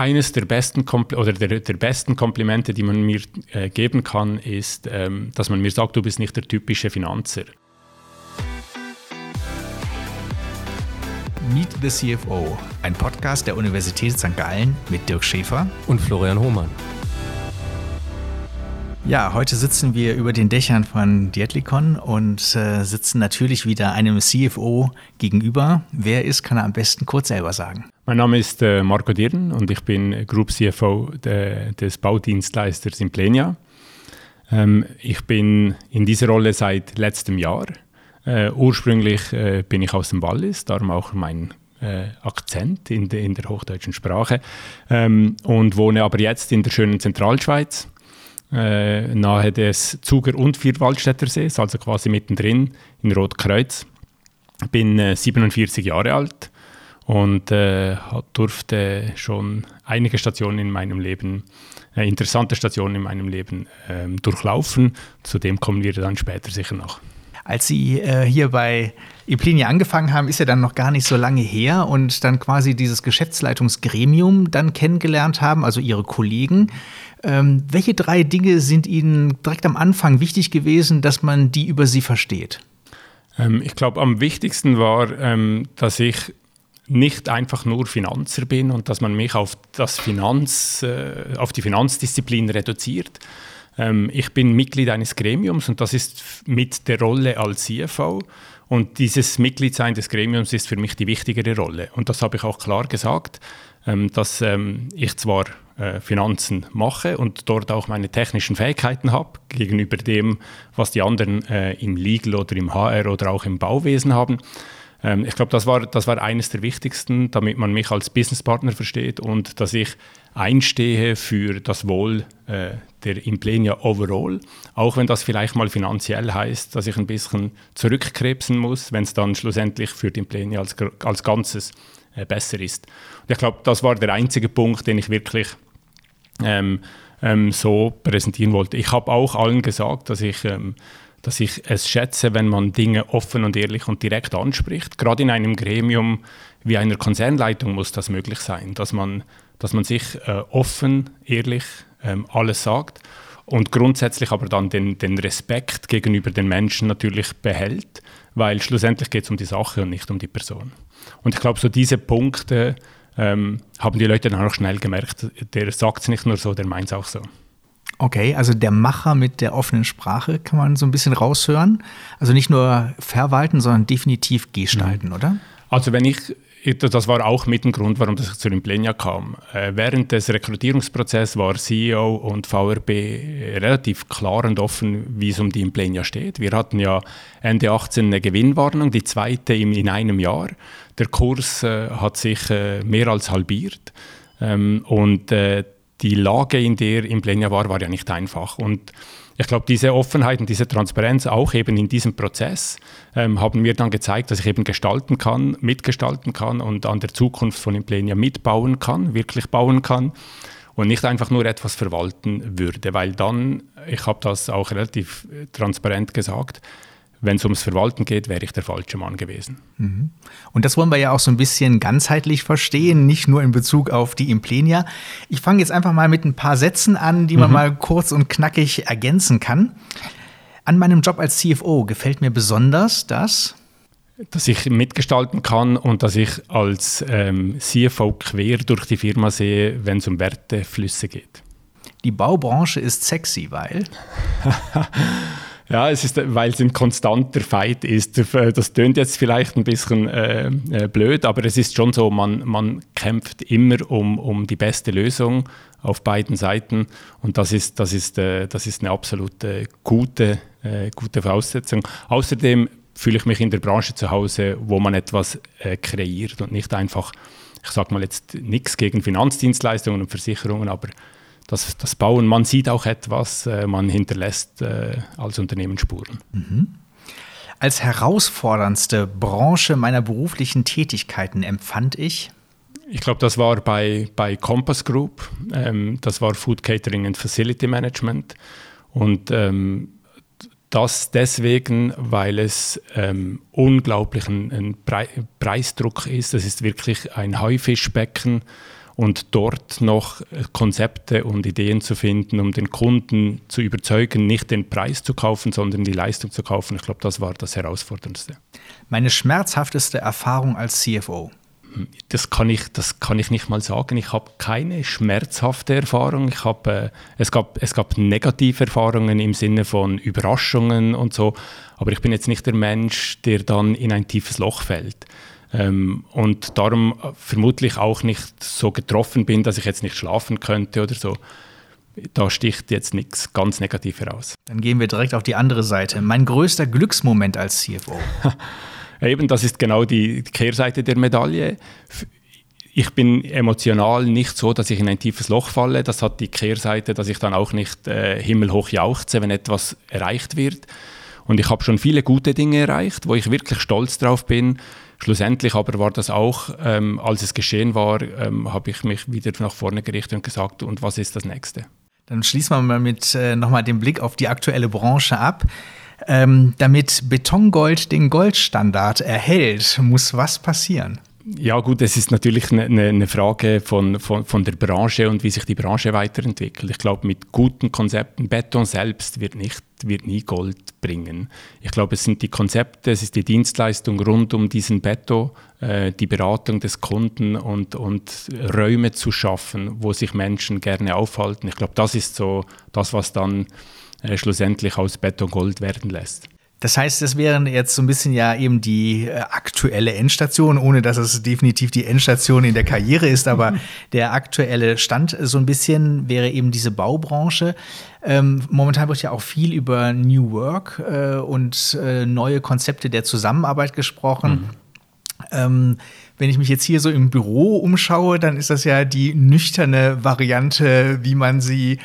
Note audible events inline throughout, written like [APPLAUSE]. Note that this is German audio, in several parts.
Eines der besten, Kompl oder der, der, besten Komplimente, die man mir äh, geben kann, ist, ähm, dass man mir sagt, du bist nicht der typische Finanzer. Meet the CFO, ein Podcast der Universität St. Gallen mit Dirk Schäfer und Florian Hohmann. Ja, heute sitzen wir über den Dächern von Dietlikon und äh, sitzen natürlich wieder einem CFO gegenüber. Wer ist, kann er am besten kurz selber sagen. Mein Name ist äh, Marco Dirn und ich bin Group CFO de, des Baudienstleisters Implenia. Ähm, ich bin in dieser Rolle seit letztem Jahr. Äh, ursprünglich äh, bin ich aus dem Wallis, darum auch mein äh, Akzent in, de, in, der hochdeutschen Sprache ähm, und wohne aber jetzt in der schönen Zentralschweiz äh, nahe des Zuger- und Vierwaldstättersees, also quasi mittendrin in Rotkreuz. Bin äh, 47 Jahre alt und äh, durfte schon einige Stationen in meinem Leben, äh, interessante Stationen in meinem Leben ähm, durchlaufen. Zu dem kommen wir dann später sicher noch. Als Sie äh, hier bei Eplinia angefangen haben, ist ja dann noch gar nicht so lange her und dann quasi dieses Geschäftsleitungsgremium dann kennengelernt haben, also Ihre Kollegen. Ähm, welche drei Dinge sind Ihnen direkt am Anfang wichtig gewesen, dass man die über Sie versteht? Ähm, ich glaube, am wichtigsten war, ähm, dass ich nicht einfach nur Finanzer bin und dass man mich auf, das Finanz, äh, auf die Finanzdisziplin reduziert. Ähm, ich bin Mitglied eines Gremiums und das ist mit der Rolle als CFO. Und dieses Mitgliedsein des Gremiums ist für mich die wichtigere Rolle. Und das habe ich auch klar gesagt, ähm, dass ähm, ich zwar äh, Finanzen mache und dort auch meine technischen Fähigkeiten habe gegenüber dem, was die anderen äh, im Legal oder im HR oder auch im Bauwesen haben. Ähm, ich glaube, das war, das war eines der wichtigsten, damit man mich als Businesspartner versteht und dass ich einstehe für das Wohl äh, der Implenia overall, auch wenn das vielleicht mal finanziell heißt, dass ich ein bisschen zurückkrebsen muss, wenn es dann schlussendlich für die Implenia als, als Ganzes äh, besser ist. Und ich glaube, das war der einzige Punkt, den ich wirklich ähm, ähm, so präsentieren wollte. Ich habe auch allen gesagt, dass ich, ähm, dass ich es schätze, wenn man Dinge offen und ehrlich und direkt anspricht. Gerade in einem Gremium wie einer Konzernleitung muss das möglich sein, dass man, dass man sich äh, offen, ehrlich ähm, alles sagt und grundsätzlich aber dann den, den Respekt gegenüber den Menschen natürlich behält, weil schlussendlich geht es um die Sache und nicht um die Person. Und ich glaube, so diese Punkte ähm, haben die Leute dann auch schnell gemerkt, der sagt es nicht nur so, der meint es auch so. Okay, also der Macher mit der offenen Sprache kann man so ein bisschen raushören. Also nicht nur verwalten, sondern definitiv gestalten, mhm. oder? Also wenn ich das war auch mit dem Grund, warum ich zu Implenia kam. Äh, während des Rekrutierungsprozesses war CEO und VRB relativ klar und offen, wie es um die Implenia steht. Wir hatten ja Ende 18 eine Gewinnwarnung, die zweite in einem Jahr. Der Kurs äh, hat sich äh, mehr als halbiert. Ähm, und die Lage, in der Implenia war, war ja nicht einfach. Und ich glaube, diese Offenheit und diese Transparenz auch eben in diesem Prozess ähm, haben mir dann gezeigt, dass ich eben gestalten kann, mitgestalten kann und an der Zukunft von Implenia mitbauen kann, wirklich bauen kann und nicht einfach nur etwas verwalten würde, weil dann, ich habe das auch relativ äh, transparent gesagt, wenn es ums Verwalten geht, wäre ich der falsche Mann gewesen. Mhm. Und das wollen wir ja auch so ein bisschen ganzheitlich verstehen, nicht nur in Bezug auf die Implenia. Ich fange jetzt einfach mal mit ein paar Sätzen an, die man mhm. mal kurz und knackig ergänzen kann. An meinem Job als CFO gefällt mir besonders, dass dass ich mitgestalten kann und dass ich als ähm, CFO quer durch die Firma sehe, wenn es um Werteflüsse geht. Die Baubranche ist sexy, weil [LAUGHS] Ja, es ist, weil es ein konstanter Fight ist. Das tönt jetzt vielleicht ein bisschen äh, äh, blöd, aber es ist schon so, man, man kämpft immer um, um die beste Lösung auf beiden Seiten und das ist, das ist, äh, das ist eine absolute gute, äh, gute Voraussetzung. Außerdem fühle ich mich in der Branche zu Hause, wo man etwas äh, kreiert und nicht einfach, ich sage mal jetzt nichts gegen Finanzdienstleistungen und Versicherungen, aber das, das Bauen, man sieht auch etwas, äh, man hinterlässt äh, als Unternehmen Spuren. Mhm. Als herausforderndste Branche meiner beruflichen Tätigkeiten empfand ich? Ich glaube, das war bei, bei Compass Group. Ähm, das war Food Catering and Facility Management. Und ähm, das deswegen, weil es ähm, unglaublich ein, ein Pre Preisdruck ist. Das ist wirklich ein Haifischbecken und dort noch Konzepte und Ideen zu finden, um den Kunden zu überzeugen, nicht den Preis zu kaufen, sondern die Leistung zu kaufen. Ich glaube, das war das Herausforderndste. Meine schmerzhafteste Erfahrung als CFO. Das kann ich, das kann ich nicht mal sagen. Ich habe keine schmerzhafte Erfahrung. Ich habe, äh, es, gab, es gab negative Erfahrungen im Sinne von Überraschungen und so. Aber ich bin jetzt nicht der Mensch, der dann in ein tiefes Loch fällt. Ähm, und darum vermutlich auch nicht so getroffen bin, dass ich jetzt nicht schlafen könnte oder so. Da sticht jetzt nichts ganz negativ heraus. Dann gehen wir direkt auf die andere Seite. Mein größter Glücksmoment als CFO. [LAUGHS] Eben, das ist genau die Kehrseite der Medaille. Ich bin emotional nicht so, dass ich in ein tiefes Loch falle. Das hat die Kehrseite, dass ich dann auch nicht äh, himmelhoch jauchze, wenn etwas erreicht wird. Und ich habe schon viele gute Dinge erreicht, wo ich wirklich stolz drauf bin. Schlussendlich aber war das auch, ähm, als es geschehen war, ähm, habe ich mich wieder nach vorne gerichtet und gesagt, und was ist das Nächste? Dann schließen wir mal mit äh, nochmal den Blick auf die aktuelle Branche ab. Ähm, damit Betongold den Goldstandard erhält, muss was passieren? Ja gut, es ist natürlich eine, eine Frage von, von, von, der Branche und wie sich die Branche weiterentwickelt. Ich glaube, mit guten Konzepten, Beton selbst wird, nicht, wird nie Gold bringen. Ich glaube, es sind die Konzepte, es ist die Dienstleistung rund um diesen Beton, äh, die Beratung des Kunden und, und Räume zu schaffen, wo sich Menschen gerne aufhalten. Ich glaube, das ist so das, was dann äh, schlussendlich aus Beton Gold werden lässt. Das heißt, das wären jetzt so ein bisschen ja eben die äh, aktuelle Endstation, ohne dass es definitiv die Endstation in der Karriere ist, aber [LAUGHS] der aktuelle Stand so ein bisschen wäre eben diese Baubranche. Ähm, momentan wird ja auch viel über New Work äh, und äh, neue Konzepte der Zusammenarbeit gesprochen. Mhm. Ähm, wenn ich mich jetzt hier so im Büro umschaue, dann ist das ja die nüchterne Variante, wie man sie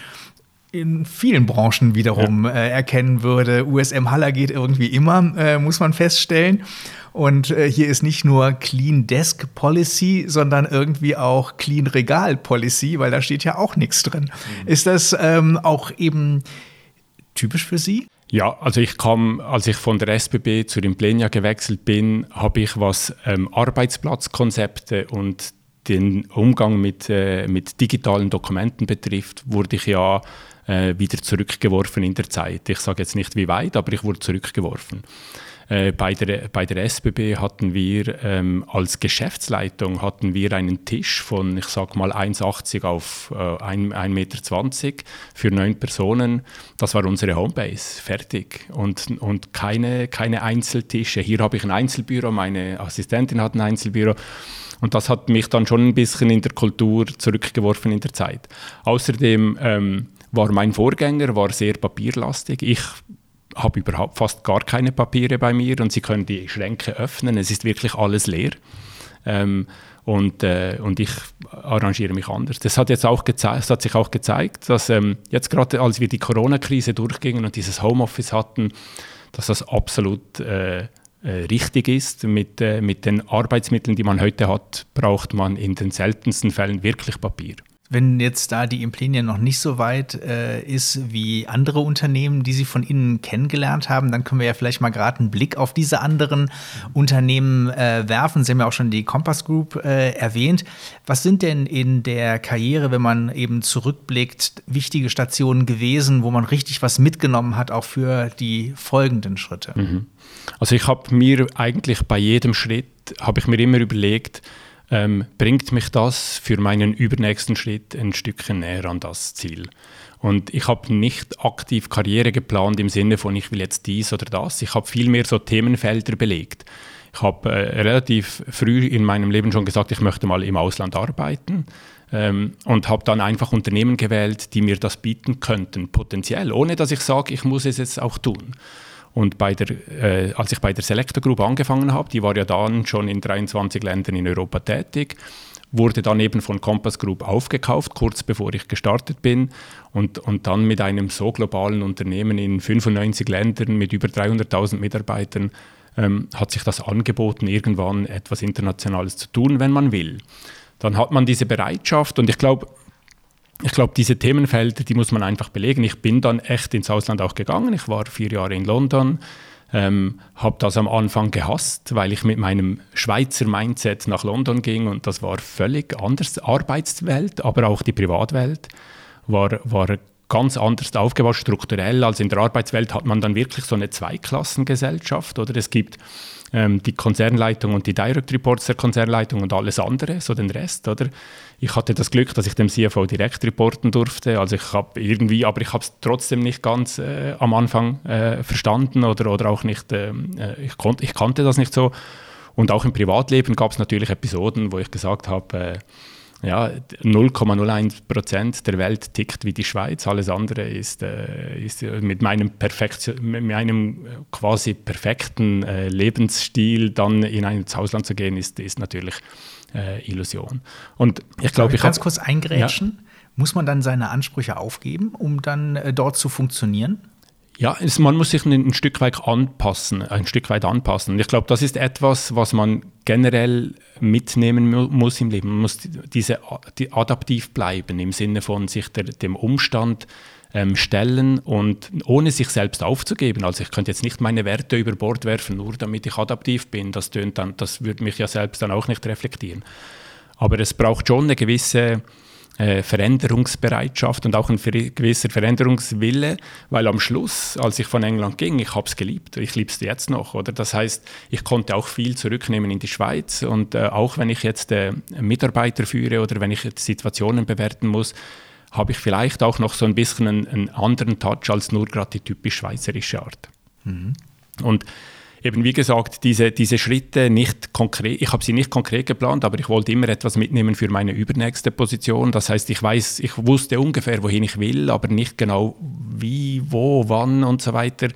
in vielen Branchen wiederum ja. äh, erkennen würde. USM Haller geht irgendwie immer, äh, muss man feststellen. Und äh, hier ist nicht nur Clean Desk Policy, sondern irgendwie auch Clean Regal Policy, weil da steht ja auch nichts drin. Mhm. Ist das ähm, auch eben typisch für Sie? Ja, also ich kam, als ich von der SBB zu Implenia gewechselt bin, habe ich was ähm, Arbeitsplatzkonzepte und den Umgang mit, äh, mit digitalen Dokumenten betrifft, wurde ich ja äh, wieder zurückgeworfen in der Zeit. Ich sage jetzt nicht wie weit, aber ich wurde zurückgeworfen. Äh, bei, der, bei der SBB hatten wir ähm, als Geschäftsleitung hatten wir einen Tisch von, ich sage mal, 1,80 auf äh, 1,20 Meter für neun Personen. Das war unsere Homebase, fertig. Und, und keine, keine Einzeltische. Hier habe ich ein Einzelbüro, meine Assistentin hat ein Einzelbüro. Und das hat mich dann schon ein bisschen in der Kultur zurückgeworfen in der Zeit. Außerdem ähm, war mein Vorgänger war sehr papierlastig. Ich habe überhaupt fast gar keine Papiere bei mir und Sie können die Schränke öffnen. Es ist wirklich alles leer. Ähm, und, äh, und ich arrangiere mich anders. Das hat, jetzt auch das hat sich auch gezeigt, dass ähm, jetzt gerade als wir die Corona-Krise durchgingen und dieses Homeoffice hatten, dass das absolut äh, äh, richtig ist. Mit, äh, mit den Arbeitsmitteln, die man heute hat, braucht man in den seltensten Fällen wirklich Papier wenn jetzt da die Implenia noch nicht so weit äh, ist wie andere Unternehmen, die Sie von Ihnen kennengelernt haben, dann können wir ja vielleicht mal gerade einen Blick auf diese anderen Unternehmen äh, werfen. Sie haben ja auch schon die Compass Group äh, erwähnt. Was sind denn in der Karriere, wenn man eben zurückblickt, wichtige Stationen gewesen, wo man richtig was mitgenommen hat, auch für die folgenden Schritte? Mhm. Also ich habe mir eigentlich bei jedem Schritt, habe ich mir immer überlegt, ähm, bringt mich das für meinen übernächsten Schritt ein Stückchen näher an das Ziel. Und ich habe nicht aktiv Karriere geplant im Sinne von, ich will jetzt dies oder das. Ich habe vielmehr so Themenfelder belegt. Ich habe äh, relativ früh in meinem Leben schon gesagt, ich möchte mal im Ausland arbeiten ähm, und habe dann einfach Unternehmen gewählt, die mir das bieten könnten, potenziell, ohne dass ich sage, ich muss es jetzt auch tun. Und bei der, äh, als ich bei der Selector Group angefangen habe, die war ja dann schon in 23 Ländern in Europa tätig, wurde dann eben von Compass Group aufgekauft, kurz bevor ich gestartet bin. Und, und dann mit einem so globalen Unternehmen in 95 Ländern mit über 300.000 Mitarbeitern ähm, hat sich das angeboten, irgendwann etwas Internationales zu tun, wenn man will. Dann hat man diese Bereitschaft und ich glaube, ich glaube, diese Themenfelder, die muss man einfach belegen. Ich bin dann echt ins Ausland auch gegangen. Ich war vier Jahre in London, Ähm, habe das am Anfang gehasst, weil ich mit meinem Schweizer Mindset nach London ging und das war völlig anders. Arbeitswelt, aber auch die Privatwelt war, war ganz anders aufgebaut, strukturell. als in der Arbeitswelt hat man dann wirklich so eine Zweiklassengesellschaft. Oder es gibt ähm, die Konzernleitung und die Direct Reports der Konzernleitung und alles andere, so den Rest. Oder? Ich hatte das Glück, dass ich dem CFO direkt reporten durfte. Also ich habe irgendwie, aber ich habe es trotzdem nicht ganz äh, am Anfang äh, verstanden oder, oder auch nicht, ähm, äh, ich, konnt, ich kannte das nicht so. Und auch im Privatleben gab es natürlich Episoden, wo ich gesagt habe, äh, ja, 0,01 Prozent der Welt tickt wie die Schweiz. Alles andere ist, äh, ist mit, meinem mit meinem quasi perfekten äh, Lebensstil dann in ein Ausland zu gehen, ist, ist natürlich äh, Illusion. Und ich glaube, ich ganz kurz eingrätschen. Ja. Muss man dann seine Ansprüche aufgeben, um dann äh, dort zu funktionieren? Ja, es, man muss sich ein, ein, Stück weit anpassen, ein Stück weit anpassen. Und ich glaube, das ist etwas, was man generell mitnehmen mu muss im Leben. Man muss diese die adaptiv bleiben im Sinne von sich der, dem Umstand ähm, stellen und ohne sich selbst aufzugeben. Also ich könnte jetzt nicht meine Werte über Bord werfen, nur damit ich adaptiv bin. Das tönt dann, das würde mich ja selbst dann auch nicht reflektieren. Aber es braucht schon eine gewisse äh, Veränderungsbereitschaft und auch ein gewisser Veränderungswille, weil am Schluss, als ich von England ging, ich habe es geliebt, ich liebe es jetzt noch, oder? Das heißt, ich konnte auch viel zurücknehmen in die Schweiz und äh, auch wenn ich jetzt äh, Mitarbeiter führe oder wenn ich Situationen bewerten muss, habe ich vielleicht auch noch so ein bisschen einen, einen anderen Touch als nur gerade die typisch schweizerische Art. Mhm. Und eben wie gesagt, diese, diese Schritte nicht konkret, ich habe sie nicht konkret geplant, aber ich wollte immer etwas mitnehmen für meine übernächste Position. Das heißt, ich weiß, ich wusste ungefähr, wohin ich will, aber nicht genau wie, wo, wann und so weiter.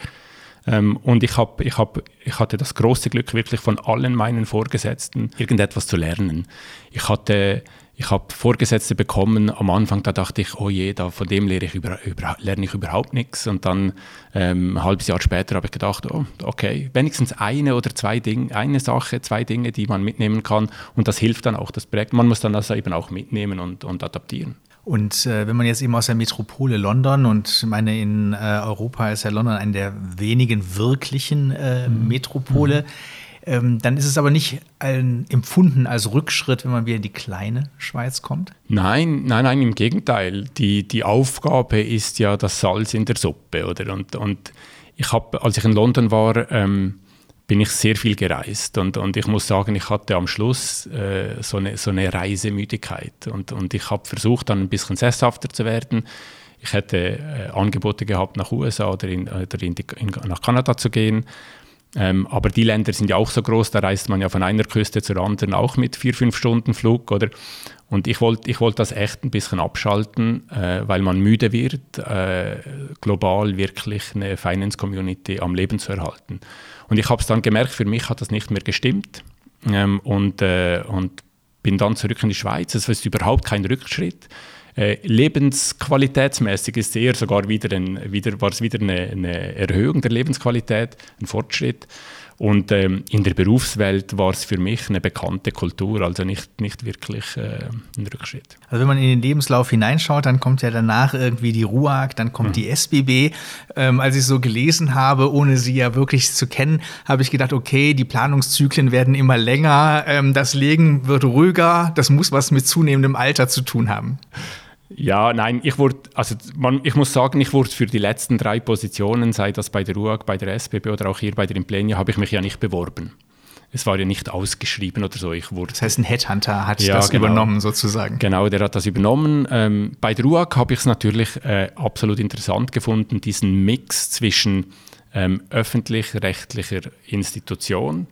Ähm, und ich, hab, ich, hab, ich hatte das große Glück, wirklich von allen meinen Vorgesetzten irgendetwas zu lernen. Ich hatte ich habe Vorgesetzte bekommen, am Anfang, da dachte ich, oh je, da, von dem lerne ich, über, über, lerne ich überhaupt nichts. Und dann ähm, ein halbes Jahr später habe ich gedacht, oh, okay, wenigstens eine oder zwei Dinge, eine Sache, zwei Dinge, die man mitnehmen kann. Und das hilft dann auch, das Projekt. Man muss dann das eben auch mitnehmen und, und adaptieren. Und äh, wenn man jetzt eben aus der Metropole London und ich meine, in äh, Europa ist ja London eine der wenigen wirklichen äh, mhm. Metropole. Mhm ähm, dann ist es aber nicht ein, empfunden als Rückschritt, wenn man wieder in die kleine Schweiz kommt? Nein, nein, nein, im Gegenteil. Die, die Aufgabe ist ja das Salz in der Suppe. Oder? Und, und ich habe, als ich in London war, ähm, bin ich sehr viel gereist und, und ich muss sagen, ich hatte am Schluss äh, so, eine, so eine Reisemüdigkeit und, und ich habe versucht, dann ein bisschen sesshafter zu werden. Ich hätte äh, Angebote gehabt, nach USA oder, in, oder in die, in, nach Kanada zu gehen ähm, aber die Länder sind ja auch so groß, da reist man ja von einer Küste zur anderen auch mit vier, fünf Stunden Flug, oder? Und ich wollte ich wollt das echt ein bisschen abschalten, äh, weil man müde wird, äh, global wirklich eine Finance-Community am Leben zu erhalten. Und ich habe es dann gemerkt, für mich hat das nicht mehr gestimmt ähm, und, äh, und bin dann zurück in die Schweiz. Es ist überhaupt kein Rückschritt. Äh, lebensqualitätsmäßig ist eher sogar wieder, ein, wieder war es wieder eine, eine, Erhöhung der Lebensqualität, ein Fortschritt. Und ähm, in der Berufswelt war es für mich eine bekannte Kultur, also nicht, nicht wirklich äh, ein Rückschritt. Also wenn man in den Lebenslauf hineinschaut, dann kommt ja danach irgendwie die RUAG, dann kommt mhm. die SBB. Ähm, als ich so gelesen habe, ohne sie ja wirklich zu kennen, habe ich gedacht, okay, die Planungszyklen werden immer länger, ähm, das Legen wird ruhiger, das muss was mit zunehmendem Alter zu tun haben. Ja, nein, ich wurde, also man, ich muss sagen, ich wurde für die letzten drei Positionen, sei das bei der UAG, bei der SBB oder auch hier bei der Implenia, habe ich mich ja nicht beworben. Es war ja nicht ausgeschrieben oder so. Ich wurde, das heißt, ein Headhunter hat ja, das genau, übernommen sozusagen. Genau, der hat das übernommen. Ähm, bei der UAG habe ich es natürlich äh, absolut interessant gefunden, diesen Mix zwischen ähm, öffentlich-rechtlicher Institution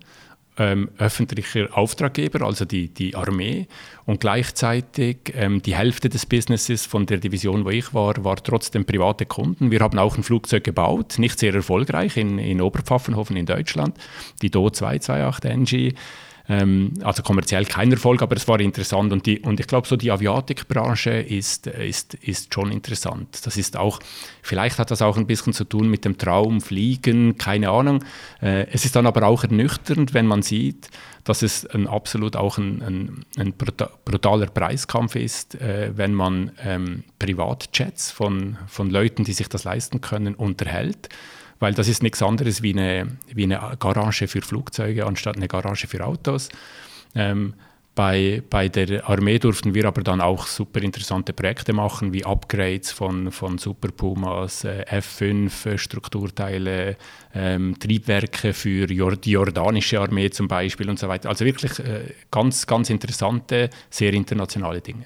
ähm, öffentlicher Auftraggeber, also die, die Armee, und gleichzeitig ähm, die Hälfte des Businesses von der Division, wo ich war, war trotzdem private Kunden. Wir haben auch ein Flugzeug gebaut, nicht sehr erfolgreich in, in Oberpfaffenhofen in Deutschland, die Do 228 NG. Ähm, also kommerziell kein Erfolg, aber es war interessant. Und, die, und ich glaube, so die Aviatikbranche ist, ist, ist schon interessant. Das ist auch, vielleicht hat das auch ein bisschen zu tun mit dem Traum, Fliegen, keine Ahnung. Äh, es ist dann aber auch ernüchternd, wenn man sieht, dass es ein, absolut auch ein, ein, ein brutaler Preiskampf ist, äh, wenn man ähm, Privatjets von, von Leuten, die sich das leisten können, unterhält weil das ist nichts anderes wie eine, wie eine Garage für Flugzeuge anstatt eine Garage für Autos. Ähm, bei, bei der Armee durften wir aber dann auch super interessante Projekte machen, wie Upgrades von, von Super Pumas, äh, F5 äh, Strukturteile, ähm, Triebwerke für Jord die jordanische Armee zum Beispiel und so weiter. Also wirklich äh, ganz, ganz interessante, sehr internationale Dinge.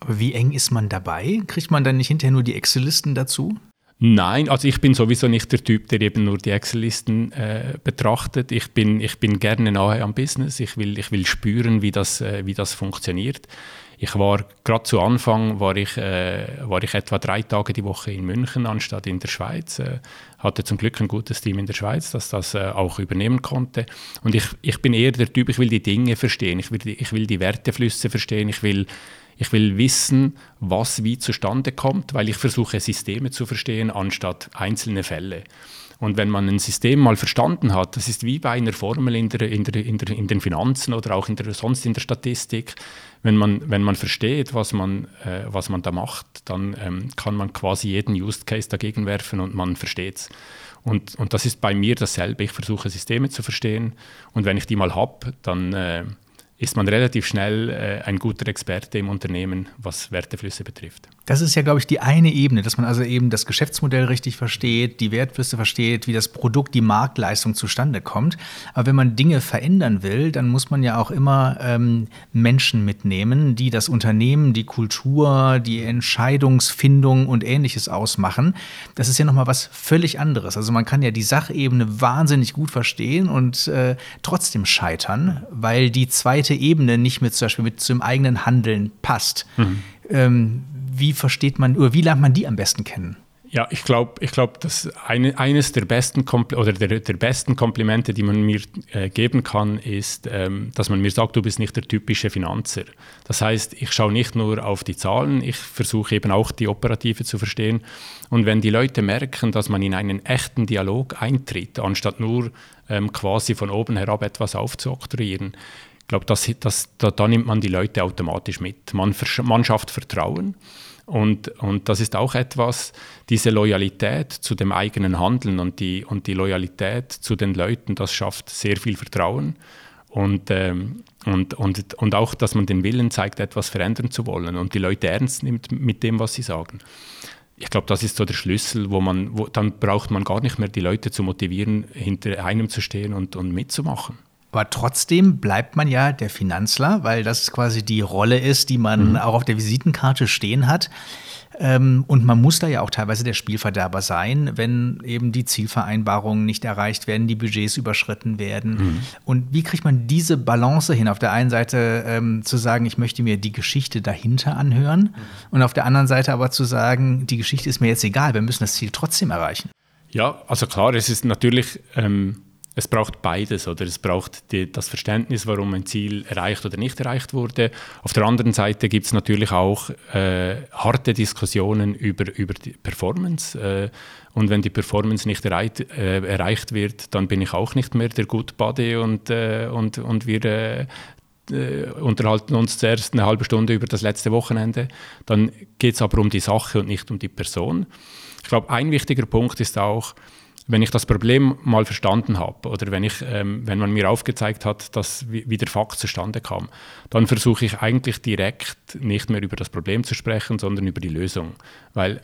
Aber wie eng ist man dabei? Kriegt man dann nicht hinterher nur die Excel-Listen dazu? Nein, also ich bin sowieso nicht der Typ, der eben nur die Excel-Listen äh, betrachtet. Ich bin, ich bin gerne nahe am Business. Ich will, ich will spüren, wie das, äh, wie das funktioniert. Ich war gerade zu Anfang war ich, äh, war ich etwa drei Tage die Woche in München anstatt in der Schweiz. Äh, hatte zum Glück ein gutes Team in der Schweiz, das das äh, auch übernehmen konnte. Und ich, ich bin eher der Typ, ich will die Dinge verstehen, ich will die, ich will die Werteflüsse verstehen, ich will ich will wissen, was wie zustande kommt, weil ich versuche, Systeme zu verstehen, anstatt einzelne Fälle. Und wenn man ein System mal verstanden hat, das ist wie bei einer Formel in, der, in, der, in, der, in den Finanzen oder auch in der, sonst in der Statistik, wenn man, wenn man versteht, was man, äh, was man da macht, dann ähm, kann man quasi jeden Use Case dagegen werfen und man versteht es. Und, und das ist bei mir dasselbe. Ich versuche Systeme zu verstehen und wenn ich die mal habe, dann, äh, ist man relativ schnell äh, ein guter Experte im Unternehmen, was Werteflüsse betrifft. Das ist ja, glaube ich, die eine Ebene, dass man also eben das Geschäftsmodell richtig versteht, die Wertflüsse versteht, wie das Produkt, die Marktleistung zustande kommt. Aber wenn man Dinge verändern will, dann muss man ja auch immer ähm, Menschen mitnehmen, die das Unternehmen, die Kultur, die Entscheidungsfindung und ähnliches ausmachen. Das ist ja nochmal was völlig anderes. Also man kann ja die Sachebene wahnsinnig gut verstehen und äh, trotzdem scheitern, weil die zweite Ebene nicht mit zum Beispiel mit zum eigenen Handeln passt. Mhm. Ähm, wie versteht man oder wie lernt man die am besten kennen? Ja, ich glaube, ich glaub, dass eine, eines der besten, Kompl oder der, der, besten Komplimente, die man mir äh, geben kann, ist, ähm, dass man mir sagt, du bist nicht der typische Finanzer. Das heißt, ich schaue nicht nur auf die Zahlen, ich versuche eben auch die Operative zu verstehen. Und wenn die Leute merken, dass man in einen echten Dialog eintritt, anstatt nur ähm, quasi von oben herab etwas aufzuoktroyieren, glaube, das, das, da, da, nimmt man die Leute automatisch mit. Man, man schafft Vertrauen. Und, und das ist auch etwas, diese Loyalität zu dem eigenen Handeln und die, und die Loyalität zu den Leuten, das schafft sehr viel Vertrauen. Und, ähm, und, und, und auch, dass man den Willen zeigt, etwas verändern zu wollen und die Leute ernst nimmt mit dem, was sie sagen. Ich glaube, das ist so der Schlüssel, wo man, wo, dann braucht man gar nicht mehr die Leute zu motivieren, hinter einem zu stehen und, und mitzumachen. Aber trotzdem bleibt man ja der Finanzler, weil das quasi die Rolle ist, die man mhm. auch auf der Visitenkarte stehen hat. Ähm, und man muss da ja auch teilweise der Spielverderber sein, wenn eben die Zielvereinbarungen nicht erreicht werden, die Budgets überschritten werden. Mhm. Und wie kriegt man diese Balance hin? Auf der einen Seite ähm, zu sagen, ich möchte mir die Geschichte dahinter anhören mhm. und auf der anderen Seite aber zu sagen, die Geschichte ist mir jetzt egal, wir müssen das Ziel trotzdem erreichen. Ja, also klar, es ist natürlich. Ähm es braucht beides oder es braucht die, das Verständnis, warum ein Ziel erreicht oder nicht erreicht wurde. Auf der anderen Seite gibt es natürlich auch äh, harte Diskussionen über, über die Performance. Äh, und wenn die Performance nicht erreicht, äh, erreicht wird, dann bin ich auch nicht mehr der Good Buddy und, äh, und, und wir äh, äh, unterhalten uns zuerst eine halbe Stunde über das letzte Wochenende. Dann geht es aber um die Sache und nicht um die Person. Ich glaube, ein wichtiger Punkt ist auch, wenn ich das Problem mal verstanden habe oder wenn, ich, ähm, wenn man mir aufgezeigt hat, dass, wie, wie der Fakt zustande kam, dann versuche ich eigentlich direkt nicht mehr über das Problem zu sprechen, sondern über die Lösung. Weil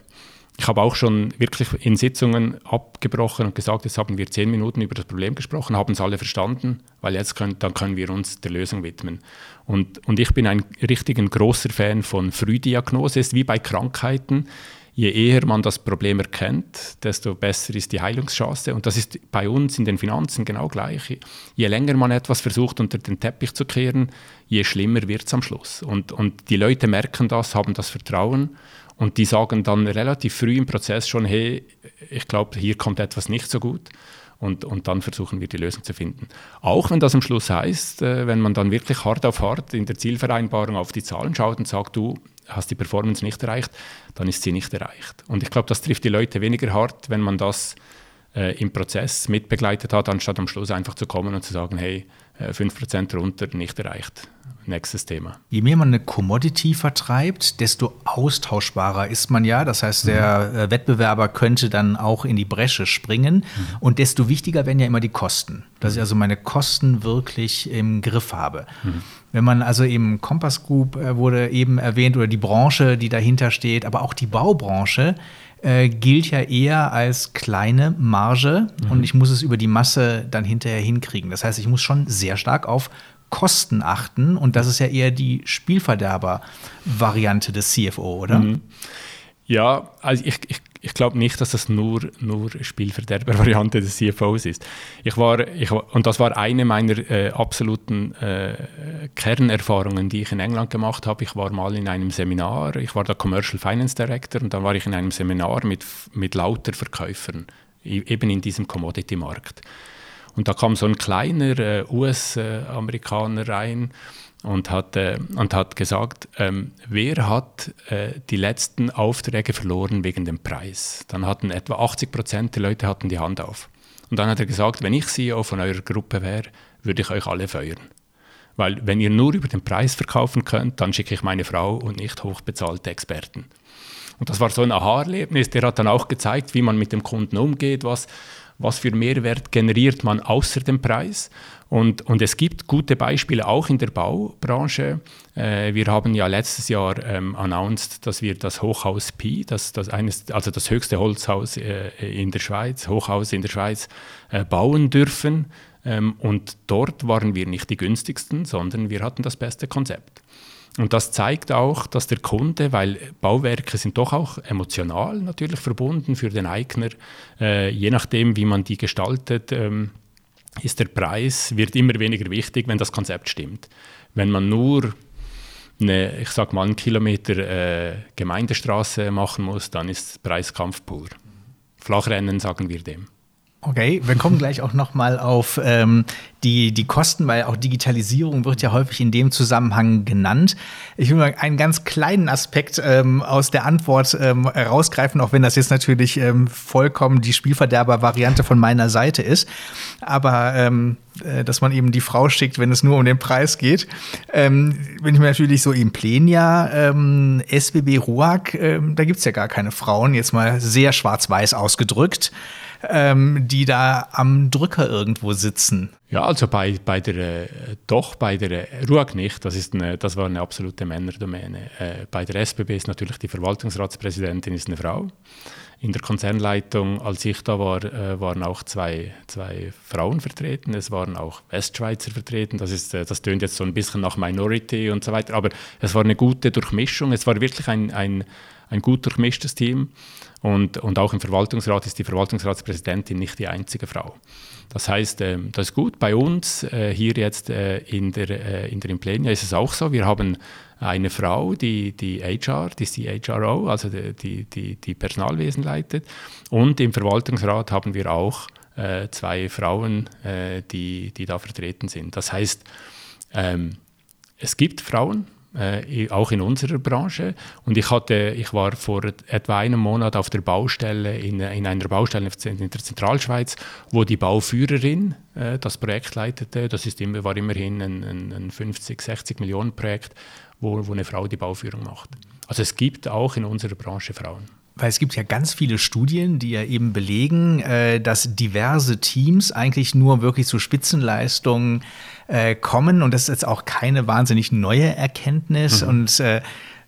ich habe auch schon wirklich in Sitzungen abgebrochen und gesagt, jetzt haben wir zehn Minuten über das Problem gesprochen, haben es alle verstanden, weil jetzt können, dann können wir uns der Lösung widmen. Und, und ich bin ein richtig ein großer Fan von Frühdiagnose. Ist wie bei Krankheiten je eher man das Problem erkennt, desto besser ist die Heilungschance. Und das ist bei uns in den Finanzen genau gleich. Je länger man etwas versucht, unter den Teppich zu kehren, je schlimmer wird es am Schluss. Und, und die Leute merken das, haben das Vertrauen und die sagen dann relativ früh im Prozess schon, hey, ich glaube, hier kommt etwas nicht so gut. Und, und dann versuchen wir die Lösung zu finden. Auch wenn das am Schluss heißt, äh, wenn man dann wirklich hart auf hart in der Zielvereinbarung auf die Zahlen schaut und sagt, du, hast die Performance nicht erreicht, dann ist sie nicht erreicht. Und ich glaube, das trifft die Leute weniger hart, wenn man das äh, im Prozess mitbegleitet hat, anstatt am Schluss einfach zu kommen und zu sagen, hey, äh, 5% runter nicht erreicht. Nächstes Thema. Je mehr man eine Commodity vertreibt, desto austauschbarer ist man ja. Das heißt, der mhm. Wettbewerber könnte dann auch in die Bresche springen. Mhm. Und desto wichtiger werden ja immer die Kosten. Dass ich also meine Kosten wirklich im Griff habe. Mhm. Wenn man also eben Compass Group äh, wurde eben erwähnt oder die Branche, die dahinter steht, aber auch die Baubranche, äh, gilt ja eher als kleine Marge mhm. und ich muss es über die Masse dann hinterher hinkriegen. Das heißt, ich muss schon sehr stark auf Kosten achten und das ist ja eher die Spielverderber-Variante des CFO, oder? Mhm. Ja, also ich, ich, ich glaube nicht, dass das nur, nur Spielverderber-Variante [LAUGHS] des CFOs ist. Ich war, ich, und das war eine meiner äh, absoluten äh, Kernerfahrungen, die ich in England gemacht habe. Ich war mal in einem Seminar, ich war da Commercial Finance Director und dann war ich in einem Seminar mit, mit lauter Verkäufern, eben in diesem Commodity-Markt. Und da kam so ein kleiner äh, US-Amerikaner rein und hat, äh, und hat gesagt, ähm, wer hat äh, die letzten Aufträge verloren wegen dem Preis? Dann hatten etwa 80 Prozent der Leute hatten die Hand auf. Und dann hat er gesagt, wenn ich CEO von eurer Gruppe wäre, würde ich euch alle feuern. Weil wenn ihr nur über den Preis verkaufen könnt, dann schicke ich meine Frau und nicht hochbezahlte Experten. Und das war so ein Aha-Erlebnis. Der hat dann auch gezeigt, wie man mit dem Kunden umgeht, was, was für Mehrwert generiert man außer dem Preis. Und, und es gibt gute Beispiele auch in der Baubranche. Äh, wir haben ja letztes Jahr ähm, announced, dass wir das Hochhaus Pi, das, das, eines, also das höchste Holzhaus äh, in der Schweiz, Hochhaus in der Schweiz, äh, bauen dürfen. Ähm, und dort waren wir nicht die günstigsten, sondern wir hatten das beste Konzept. Und das zeigt auch, dass der Kunde, weil Bauwerke sind doch auch emotional natürlich verbunden für den Eigner, äh, je nachdem, wie man die gestaltet, ähm, ist der Preis wird immer weniger wichtig, wenn das Konzept stimmt. Wenn man nur eine, ich sag mal, einen Kilometer äh, Gemeindestraße machen muss, dann ist Preiskampf pur. Flachrennen sagen wir dem. Okay, wir kommen gleich auch noch mal auf ähm, die, die Kosten, weil auch Digitalisierung wird ja häufig in dem Zusammenhang genannt. Ich will mal einen ganz kleinen Aspekt ähm, aus der Antwort ähm, herausgreifen, auch wenn das jetzt natürlich ähm, vollkommen die Spielverderber-Variante von meiner Seite ist. Aber ähm, äh, dass man eben die Frau schickt, wenn es nur um den Preis geht. Ähm, wenn ich mir natürlich so im Plenia, ähm, SBB Ruag, ähm, da gibt es ja gar keine Frauen, jetzt mal sehr schwarz-weiß ausgedrückt ähm, die da am Drücker irgendwo sitzen. Ja, also bei, bei der, äh, doch bei der RUAG nicht, das, ist eine, das war eine absolute Männerdomäne. Äh, bei der SBB ist natürlich die Verwaltungsratspräsidentin ist eine Frau. In der Konzernleitung, als ich da war, äh, waren auch zwei, zwei Frauen vertreten. Es waren auch Westschweizer vertreten. Das, ist, das tönt jetzt so ein bisschen nach Minority und so weiter. Aber es war eine gute Durchmischung. Es war wirklich ein, ein, ein gut durchmischtes Team. Und, und auch im Verwaltungsrat ist die Verwaltungsratspräsidentin nicht die einzige Frau. Das heißt, äh, das ist gut. Bei uns äh, hier jetzt äh, in der, äh, in der Implenia ist es auch so. Wir haben eine Frau, die, die HR, die CHRO, also die, die, die Personalwesen leitet. Und im Verwaltungsrat haben wir auch zwei Frauen, die, die da vertreten sind. Das heißt, ähm, es gibt Frauen, äh, auch in unserer Branche. Und ich, hatte, ich war vor etwa einem Monat auf der Baustelle, in, in einer Baustelle in der Zentralschweiz, wo die Bauführerin äh, das Projekt leitete. Das ist immer, war immerhin ein, ein, ein 50, 60 Millionen Projekt, wo, wo eine Frau die Bauführung macht. Also es gibt auch in unserer Branche Frauen. Weil es gibt ja ganz viele Studien, die ja eben belegen, äh, dass diverse Teams eigentlich nur wirklich zu Spitzenleistungen äh, kommen. Und das ist jetzt auch keine wahnsinnig neue Erkenntnis. Mhm. Und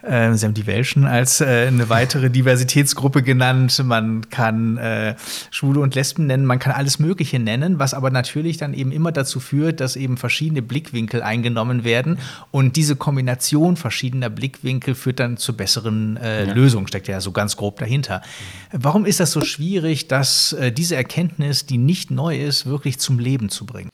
äh, Sie haben die Welschen als äh, eine weitere Diversitätsgruppe genannt. Man kann äh, Schwule und Lesben nennen, man kann alles Mögliche nennen, was aber natürlich dann eben immer dazu führt, dass eben verschiedene Blickwinkel eingenommen werden. Und diese Kombination verschiedener Blickwinkel führt dann zu besseren äh, ja. Lösungen, steckt ja so ganz grob dahinter. Warum ist das so schwierig, dass äh, diese Erkenntnis, die nicht neu ist, wirklich zum Leben zu bringen?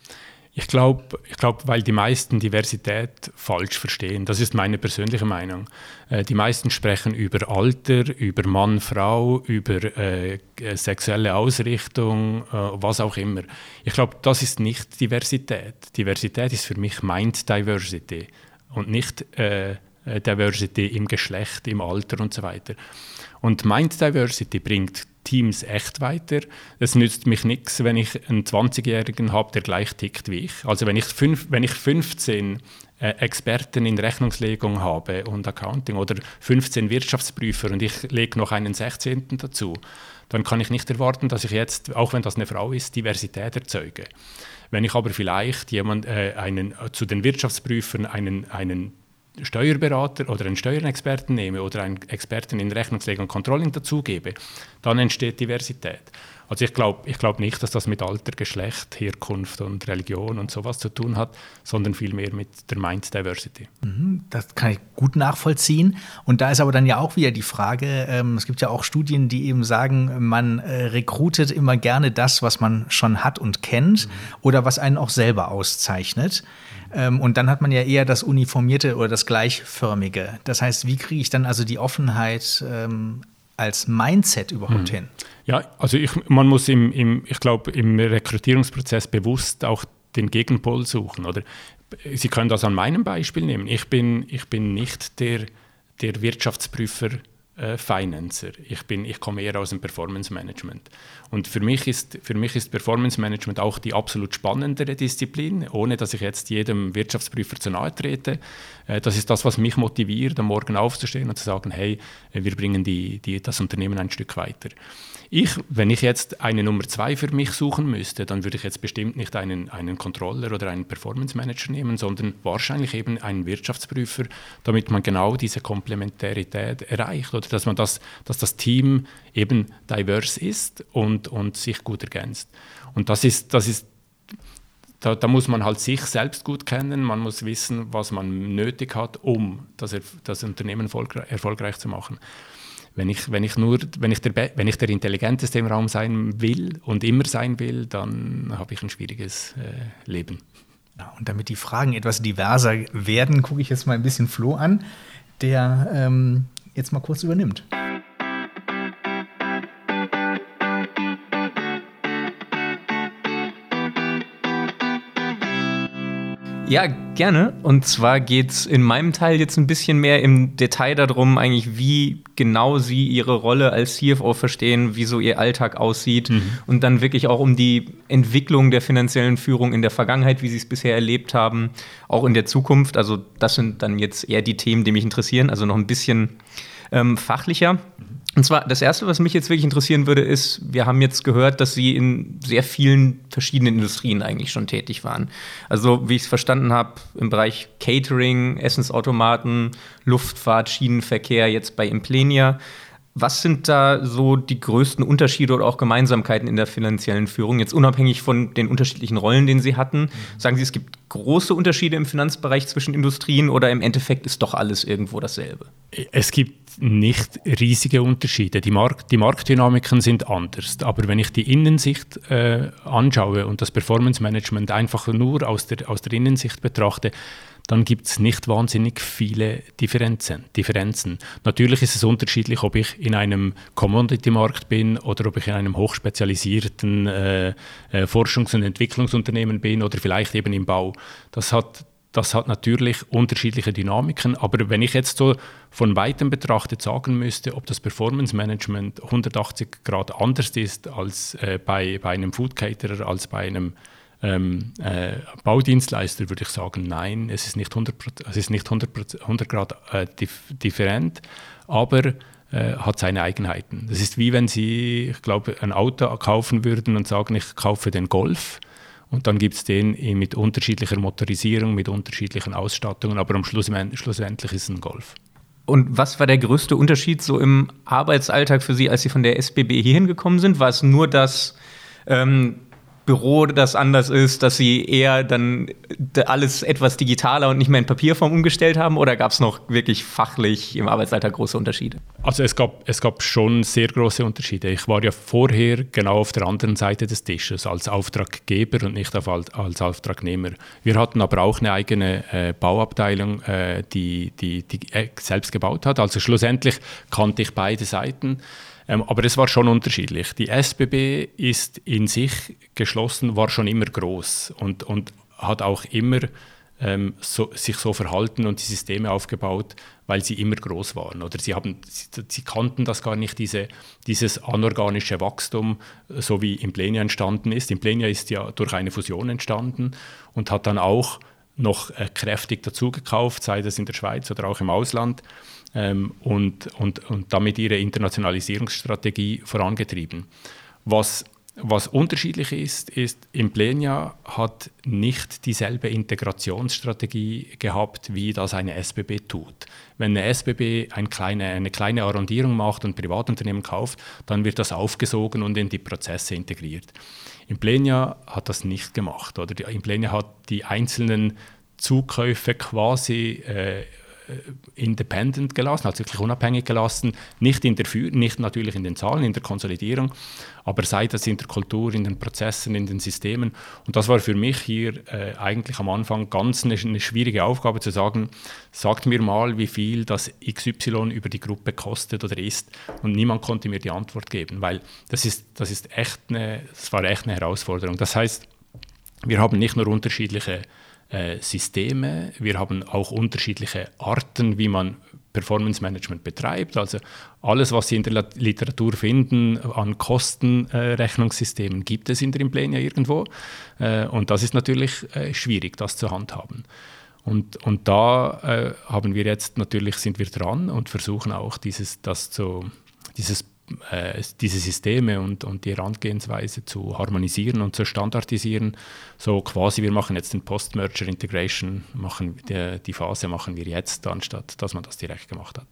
Ich glaube, ich glaub, weil die meisten Diversität falsch verstehen. Das ist meine persönliche Meinung. Äh, die meisten sprechen über Alter, über Mann, Frau, über äh, sexuelle Ausrichtung, äh, was auch immer. Ich glaube, das ist nicht Diversität. Diversität ist für mich Mind Diversity und nicht äh, äh, Diversity im Geschlecht, im Alter und so weiter. Und Mind Diversity bringt Teams echt weiter. Es nützt mich nichts, wenn ich einen 20-Jährigen habe, der gleich tickt wie ich. Also wenn ich, fünf, wenn ich 15 äh, Experten in Rechnungslegung habe und Accounting oder 15 Wirtschaftsprüfer und ich lege noch einen 16. dazu, dann kann ich nicht erwarten, dass ich jetzt, auch wenn das eine Frau ist, Diversität erzeuge. Wenn ich aber vielleicht jemand, äh, einen, zu den Wirtschaftsprüfern einen, einen Steuerberater oder einen Steuerexperten nehme oder einen Experten in Rechnungslegung und Controlling dazugebe, dann entsteht Diversität. Also ich glaube ich glaub nicht, dass das mit Alter, Geschlecht, Herkunft und Religion und sowas zu tun hat, sondern vielmehr mit der Mind Diversity. Mhm, das kann ich gut nachvollziehen. Und da ist aber dann ja auch wieder die Frage, ähm, es gibt ja auch Studien, die eben sagen, man äh, rekrutet immer gerne das, was man schon hat und kennt mhm. oder was einen auch selber auszeichnet. Ähm, und dann hat man ja eher das Uniformierte oder das Gleichförmige. Das heißt, wie kriege ich dann also die Offenheit ähm, als Mindset überhaupt mhm. hin? Ja, also ich, man muss im, im ich glaube, im Rekrutierungsprozess bewusst auch den Gegenpol suchen. Oder Sie können das an meinem Beispiel nehmen. Ich bin, ich bin nicht der, der Wirtschaftsprüfer äh, Financer. Ich, bin, ich komme eher aus dem Performance Management. Und für mich, ist, für mich ist Performance Management auch die absolut spannendere Disziplin, ohne dass ich jetzt jedem Wirtschaftsprüfer zu nahe trete. Äh, das ist das, was mich motiviert, am Morgen aufzustehen und zu sagen, hey, wir bringen die, die, das Unternehmen ein Stück weiter. Ich, wenn ich jetzt eine Nummer zwei für mich suchen müsste, dann würde ich jetzt bestimmt nicht einen, einen Controller oder einen Performance Manager nehmen, sondern wahrscheinlich eben einen Wirtschaftsprüfer, damit man genau diese Komplementarität erreicht oder dass man das, dass das Team eben divers ist und, und sich gut ergänzt. Und das ist, das ist da, da, muss man halt sich selbst gut kennen, man muss wissen, was man nötig hat, um das, das Unternehmen erfolgreich zu machen. Wenn ich, wenn ich nur, wenn ich, der, wenn ich der Intelligenteste im Raum sein will und immer sein will, dann habe ich ein schwieriges äh, Leben. Ja, und damit die Fragen etwas diverser werden, gucke ich jetzt mal ein bisschen Flo an, der ähm, jetzt mal kurz übernimmt. Ja, gerne. Und zwar geht es in meinem Teil jetzt ein bisschen mehr im Detail darum, eigentlich, wie genau Sie Ihre Rolle als CFO verstehen, wie so Ihr Alltag aussieht mhm. und dann wirklich auch um die Entwicklung der finanziellen Führung in der Vergangenheit, wie Sie es bisher erlebt haben, auch in der Zukunft. Also das sind dann jetzt eher die Themen, die mich interessieren, also noch ein bisschen ähm, fachlicher. Mhm. Und zwar das Erste, was mich jetzt wirklich interessieren würde, ist, wir haben jetzt gehört, dass Sie in sehr vielen verschiedenen Industrien eigentlich schon tätig waren. Also wie ich es verstanden habe, im Bereich Catering, Essensautomaten, Luftfahrt, Schienenverkehr, jetzt bei Implenia. Was sind da so die größten Unterschiede oder auch Gemeinsamkeiten in der finanziellen Führung? Jetzt unabhängig von den unterschiedlichen Rollen, den Sie hatten. Sagen Sie, es gibt große Unterschiede im Finanzbereich zwischen Industrien oder im Endeffekt ist doch alles irgendwo dasselbe? Es gibt nicht riesige Unterschiede. Die, Markt, die Marktdynamiken sind anders. Aber wenn ich die Innensicht äh, anschaue und das Performance Management einfach nur aus der, aus der Innensicht betrachte, dann gibt es nicht wahnsinnig viele Differenzen, Differenzen. Natürlich ist es unterschiedlich, ob ich in einem Commodity-Markt bin oder ob ich in einem hochspezialisierten äh, äh, Forschungs- und Entwicklungsunternehmen bin oder vielleicht eben im Bau. Das hat das hat natürlich unterschiedliche Dynamiken, aber wenn ich jetzt so von weitem betrachtet sagen müsste, ob das Performance Management 180 Grad anders ist als äh, bei, bei einem Food Caterer, als bei einem ähm, äh, Baudienstleister, würde ich sagen, nein, es ist nicht 100, es ist nicht 100, 100 Grad äh, dif different, aber äh, hat seine Eigenheiten. Das ist wie wenn Sie, ich glaube, ein Auto kaufen würden und sagen, ich kaufe den Golf und dann gibt es den mit unterschiedlicher Motorisierung, mit unterschiedlichen Ausstattungen, aber am Schluss, schlussendlich ist es ein Golf. Und was war der größte Unterschied so im Arbeitsalltag für Sie, als Sie von der SBB hierhin gekommen sind? War es nur das, ähm, Büro das anders ist, dass sie eher dann alles etwas digitaler und nicht mehr in Papierform umgestellt haben? Oder gab es noch wirklich fachlich im Arbeitsalltag große Unterschiede? Also es gab, es gab schon sehr große Unterschiede. Ich war ja vorher genau auf der anderen Seite des Tisches als Auftraggeber und nicht als Auftragnehmer. Wir hatten aber auch eine eigene äh, Bauabteilung, äh, die, die, die selbst gebaut hat. Also schlussendlich kannte ich beide Seiten. Ähm, aber es war schon unterschiedlich. Die SBB ist in sich geschlossen, war schon immer groß und, und hat auch immer ähm, so, sich so verhalten und die Systeme aufgebaut, weil sie immer groß waren. Oder sie, haben, sie, sie kannten das gar nicht, diese, dieses anorganische Wachstum, so wie Implenia entstanden ist. Implenia ist ja durch eine Fusion entstanden und hat dann auch noch äh, kräftig dazugekauft, sei das in der Schweiz oder auch im Ausland, ähm, und, und, und damit ihre Internationalisierungsstrategie vorangetrieben. Was was unterschiedlich ist, ist, Implenia hat nicht dieselbe Integrationsstrategie gehabt, wie das eine SBB tut. Wenn eine SBB eine kleine, eine kleine Arrondierung macht und Privatunternehmen kauft, dann wird das aufgesogen und in die Prozesse integriert. Implenia hat das nicht gemacht. Oder? Implenia hat die einzelnen Zukäufe quasi äh, independent gelassen, also wirklich unabhängig gelassen, nicht, in der Führ nicht natürlich in den Zahlen, in der Konsolidierung, aber sei das in der Kultur, in den Prozessen, in den Systemen. Und das war für mich hier äh, eigentlich am Anfang ganz eine, eine, schwierige Aufgabe zu sagen, sagt mir mal, wie viel das XY über die Gruppe kostet oder ist. Und niemand konnte mir die Antwort geben, weil das ist, das ist echt eine, das war echt eine Herausforderung. Das heißt, wir haben nicht nur unterschiedliche äh, Systeme. Wir haben auch unterschiedliche Arten, wie man Performance Management betreibt. Also alles, was Sie in der Literatur finden an Kostenrechnungssystemen, äh, gibt es in der Implenia irgendwo. Äh, und das ist natürlich äh, schwierig, das zu handhaben. Und, und da äh, haben wir jetzt natürlich sind wir dran und versuchen auch dieses, das zu, dieses äh, diese Systeme und, und die Herangehensweise zu harmonisieren und zu standardisieren. So quasi, wir machen jetzt den Post-Merger Integration, machen die, die Phase machen wir jetzt, anstatt dass man das direkt gemacht hat.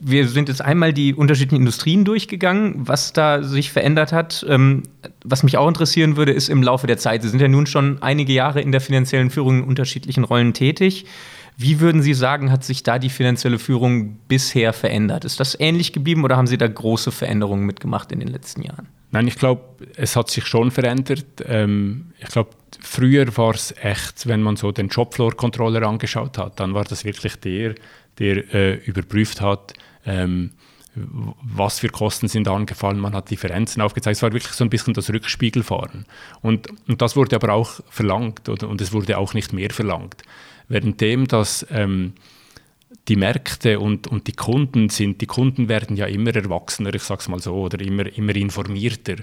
Wir sind jetzt einmal die unterschiedlichen Industrien durchgegangen, was da sich verändert hat. Ähm, was mich auch interessieren würde, ist im Laufe der Zeit. Sie sind ja nun schon einige Jahre in der finanziellen Führung in unterschiedlichen Rollen tätig. Wie würden Sie sagen, hat sich da die finanzielle Führung bisher verändert? Ist das ähnlich geblieben oder haben Sie da große Veränderungen mitgemacht in den letzten Jahren? Nein, ich glaube, es hat sich schon verändert. Ähm, ich glaube, früher war es echt, wenn man so den Shopfloor-Controller angeschaut hat, dann war das wirklich der, der äh, überprüft hat, ähm, was für Kosten sind angefallen, man hat Differenzen aufgezeigt. Es war wirklich so ein bisschen das Rückspiegelfahren. Und, und das wurde aber auch verlangt oder, und es wurde auch nicht mehr verlangt. Währenddem, dass ähm, die Märkte und, und die Kunden sind, die Kunden werden ja immer erwachsener, ich sage es mal so, oder immer, immer informierter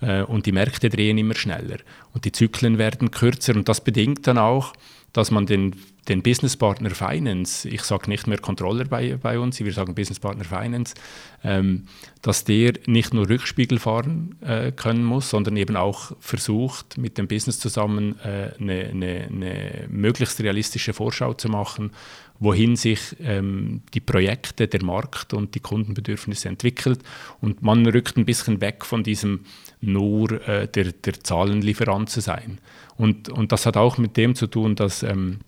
äh, und die Märkte drehen immer schneller. Und die Zyklen werden kürzer. Und das bedingt dann auch, dass man den, den Business Partner Finance, ich sage nicht mehr Controller bei, bei uns, wir sagen Business Partner Finance, ähm, dass der nicht nur Rückspiegel fahren äh, können muss, sondern eben auch versucht, mit dem Business zusammen äh, eine, eine, eine möglichst realistische Vorschau zu machen, wohin sich ähm, die Projekte, der Markt und die Kundenbedürfnisse entwickelt. Und man rückt ein bisschen weg von diesem nur äh, der, der Zahlenlieferant zu sein. Und, und das hat auch mit dem zu tun, dass, ähm,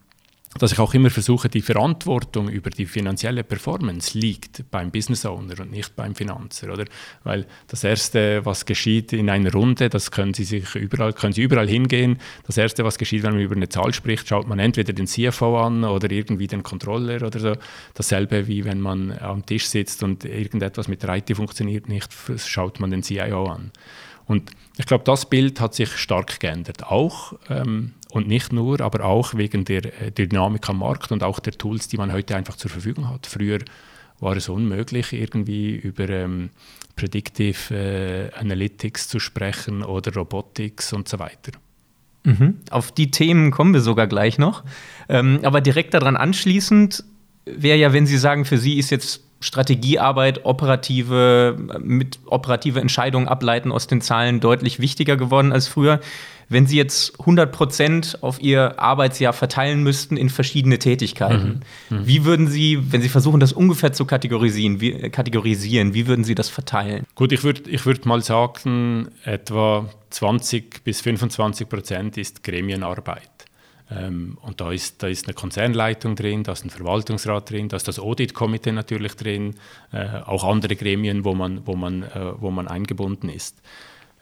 dass ich auch immer versuche, die Verantwortung über die finanzielle Performance liegt beim Business Owner und nicht beim Finanzer, oder? Weil das Erste, was geschieht in einer Runde, das können Sie sich überall, können Sie überall hingehen. Das Erste, was geschieht, wenn man über eine Zahl spricht, schaut man entweder den CFO an oder irgendwie den Controller oder so. Dasselbe wie wenn man am Tisch sitzt und irgendetwas mit der IT funktioniert nicht, schaut man den CIO an. Und ich glaube, das Bild hat sich stark geändert. Auch ähm, und nicht nur, aber auch wegen der äh, Dynamik am Markt und auch der Tools, die man heute einfach zur Verfügung hat. Früher war es unmöglich, irgendwie über ähm, Predictive äh, Analytics zu sprechen oder Robotics und so weiter. Mhm. Auf die Themen kommen wir sogar gleich noch. Ähm, aber direkt daran anschließend wäre ja, wenn Sie sagen, für Sie ist jetzt Strategiearbeit, operative, mit operative Entscheidungen ableiten aus den Zahlen deutlich wichtiger geworden als früher. Wenn Sie jetzt 100 Prozent auf Ihr Arbeitsjahr verteilen müssten in verschiedene Tätigkeiten, mhm. Mhm. wie würden Sie, wenn Sie versuchen, das ungefähr zu kategorisieren, wie, kategorisieren, wie würden Sie das verteilen? Gut, ich würde ich würd mal sagen, etwa 20 bis 25 Prozent ist Gremienarbeit. Ähm, und da ist, da ist eine Konzernleitung drin, da ist ein Verwaltungsrat drin, da ist das Audit-Komitee natürlich drin, äh, auch andere Gremien, wo man, wo man, äh, wo man eingebunden ist.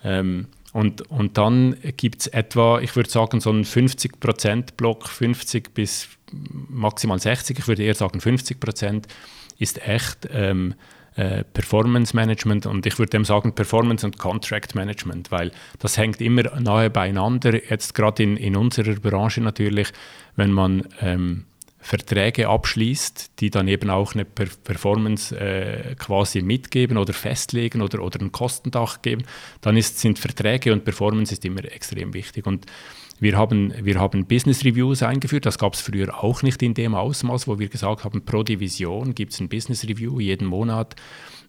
Ähm, und, und dann gibt es etwa, ich würde sagen, so einen 50%-Block, 50 bis maximal 60, ich würde eher sagen 50 Prozent, ist echt ähm, äh, Performance Management und ich würde dem sagen Performance und Contract Management, weil das hängt immer nahe beieinander. Jetzt gerade in, in unserer Branche natürlich, wenn man ähm, Verträge abschließt, die dann eben auch eine per Performance äh, quasi mitgeben oder festlegen oder, oder ein Kostendach geben, dann ist, sind Verträge und Performance ist immer extrem wichtig. Und wir haben, wir haben Business Reviews eingeführt, das gab es früher auch nicht in dem Ausmaß, wo wir gesagt haben, pro Division gibt es ein Business Review jeden Monat.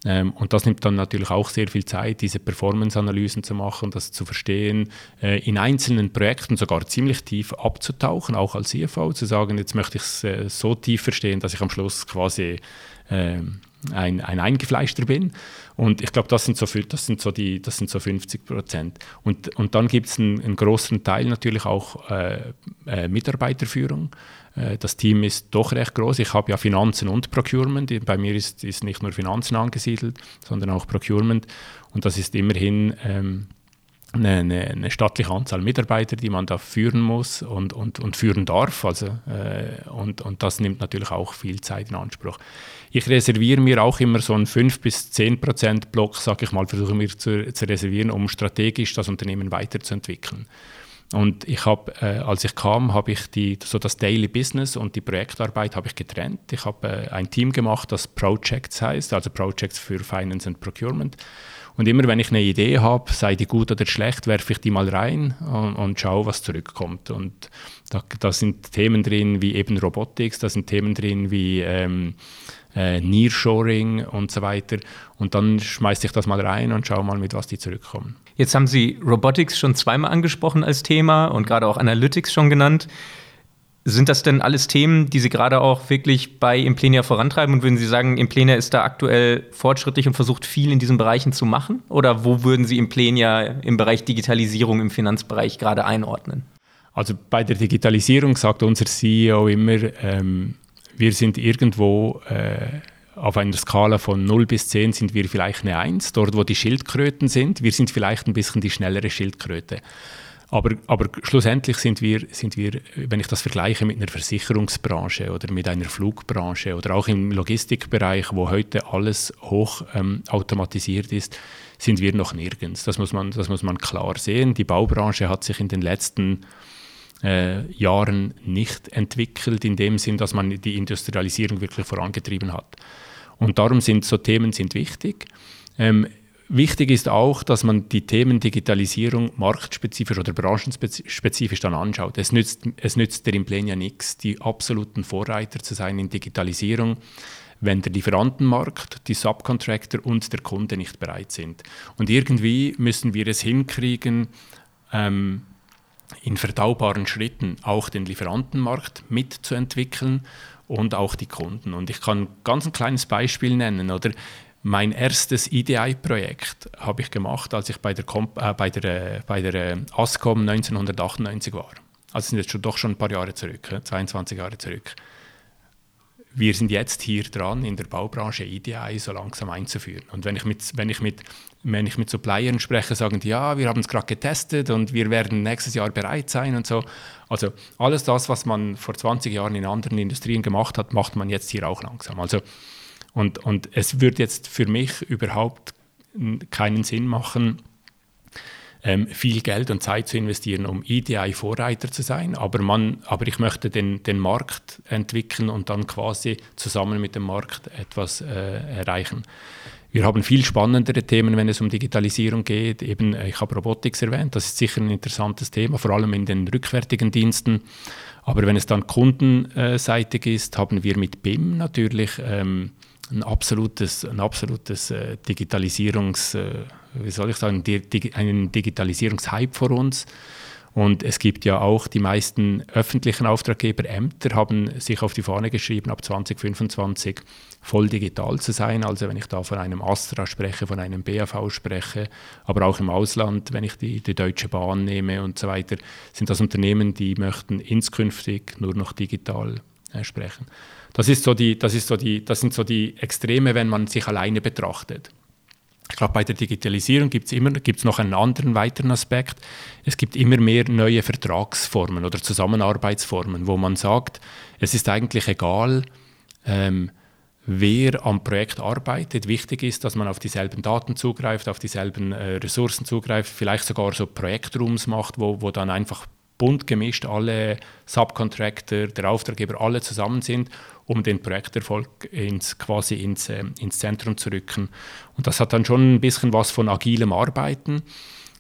Ähm, und das nimmt dann natürlich auch sehr viel Zeit, diese Performance-Analysen zu machen, das zu verstehen, äh, in einzelnen Projekten sogar ziemlich tief abzutauchen, auch als CFO, zu sagen, jetzt möchte ich es äh, so tief verstehen, dass ich am Schluss quasi äh, ein, ein Eingefleischter bin. Und ich glaube, das sind so, das sind so, die, das sind so 50 Prozent. Und, und dann gibt es einen, einen, großen Teil natürlich auch äh, äh, Mitarbeiterführung. Äh, das Team ist doch recht groß. Ich habe ja Finanzen und Procurement. Bei mir ist, ist nicht nur Finanzen angesiedelt, sondern auch Procurement. Und das ist immerhin ähm, eine, eine, eine, stattliche Anzahl Mitarbeiter, die man da führen muss und, und, und führen darf. Also, äh, und, und das nimmt natürlich auch viel Zeit in Anspruch. Ich reserviere mir auch immer so einen 5 bis 10 Prozent Block, sage ich mal, versuche mir zu, zu reservieren, um strategisch das Unternehmen weiterzuentwickeln. Und ich habe, äh, als ich kam, habe ich die, so das Daily Business und die Projektarbeit habe ich getrennt. Ich habe äh, ein Team gemacht, das Projects heißt, also Projects für Finance and Procurement. Und immer wenn ich eine Idee habe, sei die gut oder schlecht, werfe ich die mal rein und, und schaue, was zurückkommt. Und da, da, sind Themen drin wie eben Robotics, da sind Themen drin wie ähm, äh, Nearshoring und so weiter. Und dann schmeiße ich das mal rein und schaue mal, mit was die zurückkommen. Jetzt haben Sie Robotics schon zweimal angesprochen als Thema und gerade auch Analytics schon genannt. Sind das denn alles Themen, die Sie gerade auch wirklich bei Implenia vorantreiben? Und würden Sie sagen, Implenia ist da aktuell fortschrittlich und versucht viel in diesen Bereichen zu machen? Oder wo würden Sie Implenia im Bereich Digitalisierung im Finanzbereich gerade einordnen? Also bei der Digitalisierung sagt unser CEO immer, ähm, wir sind irgendwo äh, auf einer Skala von 0 bis 10 sind wir vielleicht eine 1, dort wo die Schildkröten sind. Wir sind vielleicht ein bisschen die schnellere Schildkröte. Aber, aber schlussendlich sind wir, sind wir, wenn ich das vergleiche mit einer Versicherungsbranche oder mit einer Flugbranche oder auch im Logistikbereich, wo heute alles hoch ähm, automatisiert ist, sind wir noch nirgends. Das muss, man, das muss man klar sehen. Die Baubranche hat sich in den letzten äh, Jahren nicht entwickelt, in dem Sinn, dass man die Industrialisierung wirklich vorangetrieben hat. Und darum sind so Themen sind wichtig. Ähm, Wichtig ist auch, dass man die Themen Digitalisierung marktspezifisch oder branchenspezifisch dann anschaut. Es nützt, es nützt der Implen ja nichts, die absoluten Vorreiter zu sein in Digitalisierung, wenn der Lieferantenmarkt, die Subcontractor und der Kunde nicht bereit sind. Und irgendwie müssen wir es hinkriegen, ähm, in verdaubaren Schritten auch den Lieferantenmarkt mitzuentwickeln und auch die Kunden. Und ich kann ganz ein kleines Beispiel nennen, oder? Mein erstes EDI-Projekt habe ich gemacht, als ich bei der, Comp äh, bei der, bei der äh, ASCOM 1998 war. Also sind jetzt schon, doch schon ein paar Jahre zurück, 22 Jahre zurück. Wir sind jetzt hier dran, in der Baubranche EDI so langsam einzuführen. Und wenn ich mit, wenn ich mit, wenn ich mit Suppliern spreche, sagen die, ja, wir haben es gerade getestet und wir werden nächstes Jahr bereit sein und so. Also alles das, was man vor 20 Jahren in anderen Industrien gemacht hat, macht man jetzt hier auch langsam. Also und, und es würde jetzt für mich überhaupt keinen Sinn machen, ähm, viel Geld und Zeit zu investieren, um EDI-Vorreiter zu sein. Aber, man, aber ich möchte den, den Markt entwickeln und dann quasi zusammen mit dem Markt etwas äh, erreichen. Wir haben viel spannendere Themen, wenn es um Digitalisierung geht. Eben, äh, ich habe Robotics erwähnt, das ist sicher ein interessantes Thema, vor allem in den rückwärtigen Diensten. Aber wenn es dann kundenseitig ist, haben wir mit BIM natürlich ähm, ein absolutes, ein absolutes äh, Digitalisierungs, äh, wie soll ich sagen, di einen Digitalisierungshype vor uns. Und es gibt ja auch die meisten öffentlichen Auftraggeber, Ämter haben sich auf die Fahne geschrieben, ab 2025 voll digital zu sein. Also wenn ich da von einem Astra spreche, von einem BAV spreche, aber auch im Ausland, wenn ich die, die Deutsche Bahn nehme und so weiter, sind das Unternehmen, die möchten inskünftig nur noch digital äh, sprechen. Das, ist so die, das, ist so die, das sind so die Extreme, wenn man sich alleine betrachtet. Ich glaube, bei der Digitalisierung gibt es gibt's noch einen anderen weiteren Aspekt. Es gibt immer mehr neue Vertragsformen oder Zusammenarbeitsformen, wo man sagt, es ist eigentlich egal, ähm, wer am Projekt arbeitet. Wichtig ist, dass man auf dieselben Daten zugreift, auf dieselben äh, Ressourcen zugreift, vielleicht sogar so Projektrooms macht, wo, wo dann einfach bunt gemischt alle Subcontractor, der Auftraggeber, alle zusammen sind, um den Projekterfolg ins, quasi ins, äh, ins Zentrum zu rücken. Und das hat dann schon ein bisschen was von agilem Arbeiten.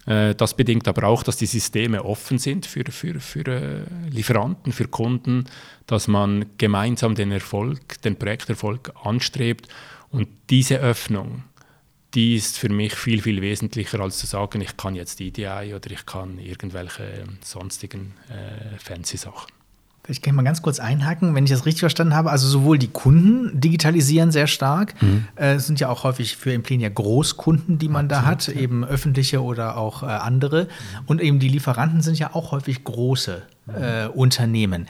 Äh, das bedingt aber auch, dass die Systeme offen sind für, für, für äh, Lieferanten, für Kunden, dass man gemeinsam den Erfolg, den Projekterfolg anstrebt. Und diese Öffnung, die ist für mich viel, viel wesentlicher, als zu sagen, ich kann jetzt EDI oder ich kann irgendwelche sonstigen äh, fancy Sachen. Ich kann mal ganz kurz einhaken, wenn ich das richtig verstanden habe. Also sowohl die Kunden digitalisieren sehr stark. Mhm. Äh, es sind ja auch häufig für Implenia Großkunden, die man Absolut, da hat, ja. eben öffentliche oder auch äh, andere. Mhm. Und eben die Lieferanten sind ja auch häufig große äh, Unternehmen.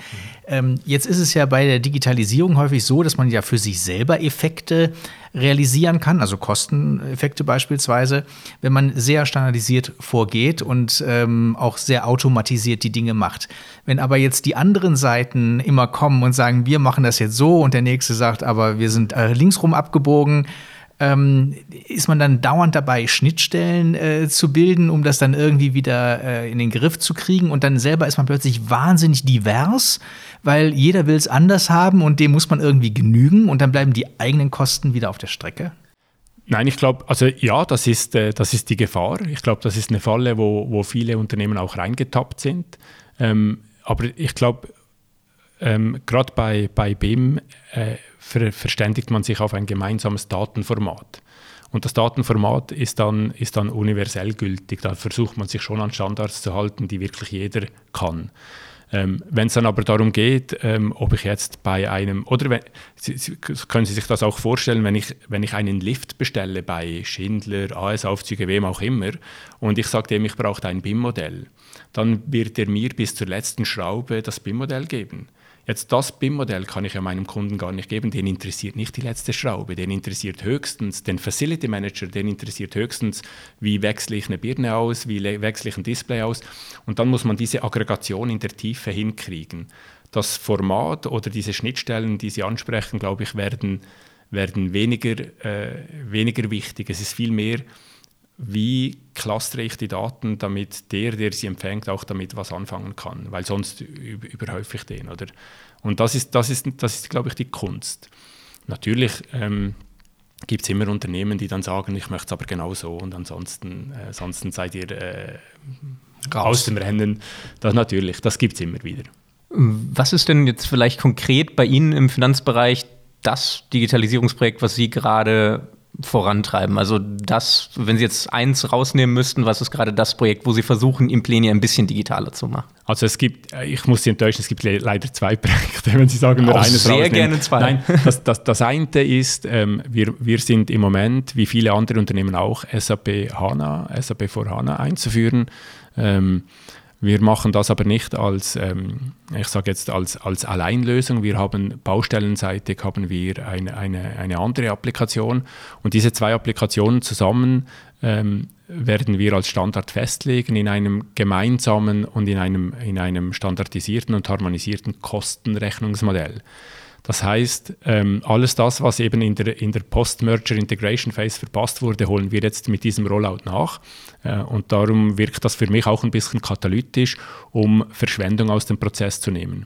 Ähm, jetzt ist es ja bei der Digitalisierung häufig so, dass man ja für sich selber Effekte realisieren kann, also Kosteneffekte beispielsweise, wenn man sehr standardisiert vorgeht und ähm, auch sehr automatisiert die Dinge macht. Wenn aber jetzt die anderen Seiten immer kommen und sagen, wir machen das jetzt so und der nächste sagt, aber wir sind äh, linksrum abgebogen, ähm, ist man dann dauernd dabei, Schnittstellen äh, zu bilden, um das dann irgendwie wieder äh, in den Griff zu kriegen. Und dann selber ist man plötzlich wahnsinnig divers, weil jeder will es anders haben und dem muss man irgendwie genügen und dann bleiben die eigenen Kosten wieder auf der Strecke. Nein, ich glaube, also ja, das ist, äh, das ist die Gefahr. Ich glaube, das ist eine Falle, wo, wo viele Unternehmen auch reingetappt sind. Ähm, aber ich glaube, ähm, gerade bei, bei BIM äh, ver verständigt man sich auf ein gemeinsames Datenformat. Und das Datenformat ist dann, ist dann universell gültig. Da versucht man sich schon an Standards zu halten, die wirklich jeder kann. Ähm, wenn es dann aber darum geht, ähm, ob ich jetzt bei einem, oder wenn, Sie, Sie, können Sie sich das auch vorstellen, wenn ich, wenn ich einen Lift bestelle bei Schindler, AS-Aufzüge, wem auch immer, und ich sage dem, ich brauche ein BIM-Modell, dann wird er mir bis zur letzten Schraube das BIM-Modell geben. Jetzt das BIM-Modell kann ich ja meinem Kunden gar nicht geben, den interessiert nicht die letzte Schraube, den interessiert höchstens den Facility Manager, den interessiert höchstens, wie wechsle ich eine Birne aus, wie wechsle ich ein Display aus und dann muss man diese Aggregation in der Tiefe hinkriegen. Das Format oder diese Schnittstellen, die Sie ansprechen, glaube ich, werden, werden weniger, äh, weniger wichtig. Es ist vielmehr wie clustere ich die Daten, damit der, der sie empfängt, auch damit was anfangen kann, weil sonst überhäufe ich den. Oder? Und das ist, das, ist, das ist, glaube ich, die Kunst. Natürlich ähm, gibt es immer Unternehmen, die dann sagen, ich möchte es aber genau so und ansonsten, äh, ansonsten seid ihr äh, aus dem Rennen. Das natürlich, das gibt es immer wieder. Was ist denn jetzt vielleicht konkret bei Ihnen im Finanzbereich das Digitalisierungsprojekt, was Sie gerade vorantreiben? Also das, wenn Sie jetzt eins rausnehmen müssten, was ist gerade das Projekt, wo Sie versuchen, Implenia ein bisschen digitaler zu machen? Also es gibt, äh, ich muss Sie enttäuschen, es gibt leider zwei [LAUGHS] Projekte, wenn Sie sagen, nur Auch eines sehr rausnehmen. gerne zwei. Nein, [LAUGHS] das, das, das eine ist, ähm, wir, wir sind im Moment, wie viele andere Unternehmen auch, SAP HANA, SAP vor HANA einzuführen. Ähm, wir machen das aber nicht als, ähm, ich sage jetzt als, als Alleinlösung. Wir haben baustellenseitig haben wir eine, eine, eine andere Applikation und diese zwei Applikationen zusammen ähm, werden wir als Standard festlegen in einem gemeinsamen und in einem, in einem standardisierten und harmonisierten Kostenrechnungsmodell. Das heißt, ähm, alles das, was eben in der, in der Post-Merger Integration Phase verpasst wurde, holen wir jetzt mit diesem Rollout nach. Äh, und darum wirkt das für mich auch ein bisschen katalytisch, um Verschwendung aus dem Prozess zu nehmen.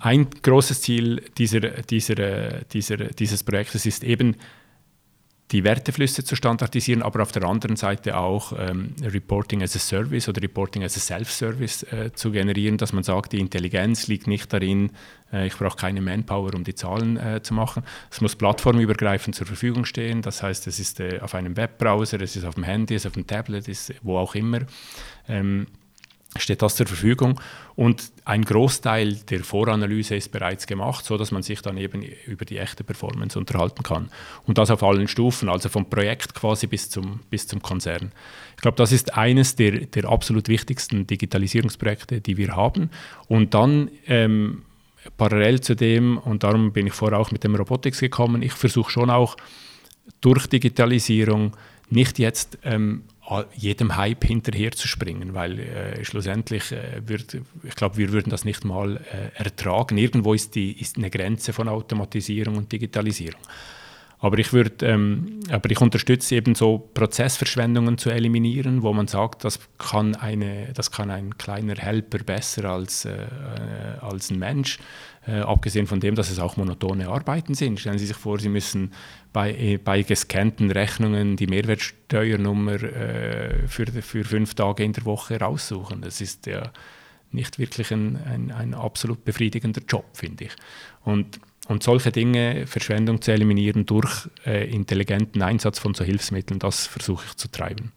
Ein großes Ziel dieser, dieser, dieser, dieses Projektes ist eben, die Werteflüsse zu standardisieren, aber auf der anderen Seite auch ähm, Reporting as a Service oder Reporting as a Self-Service äh, zu generieren, dass man sagt, die Intelligenz liegt nicht darin, äh, ich brauche keine Manpower, um die Zahlen äh, zu machen. Es muss plattformübergreifend zur Verfügung stehen, das heißt, es ist äh, auf einem Webbrowser, es ist auf dem Handy, es ist auf dem Tablet, es ist wo auch immer. Ähm, steht das zur Verfügung. Und ein Großteil der Voranalyse ist bereits gemacht, so dass man sich dann eben über die echte Performance unterhalten kann. Und das auf allen Stufen, also vom Projekt quasi bis zum, bis zum Konzern. Ich glaube, das ist eines der, der absolut wichtigsten Digitalisierungsprojekte, die wir haben. Und dann ähm, parallel zu dem, und darum bin ich vorher auch mit dem Robotics gekommen, ich versuche schon auch durch Digitalisierung nicht jetzt ähm, jedem Hype hinterher zu springen, weil äh, schlussendlich äh, wird, ich glaube, wir würden das nicht mal äh, ertragen. Irgendwo ist, die, ist eine Grenze von Automatisierung und Digitalisierung. Aber ich würde, ähm, aber ich unterstütze eben so Prozessverschwendungen zu eliminieren, wo man sagt, das kann eine, das kann ein kleiner Helper besser als, äh, als ein Mensch. Äh, abgesehen von dem, dass es auch monotone Arbeiten sind. Stellen Sie sich vor, Sie müssen bei, äh, bei gescannten Rechnungen die Mehrwertsteuernummer äh, für, für fünf Tage in der Woche raussuchen. Das ist ja nicht wirklich ein, ein, ein absolut befriedigender Job, finde ich. Und, und solche Dinge, Verschwendung zu eliminieren durch äh, intelligenten Einsatz von so Hilfsmitteln, das versuche ich zu treiben.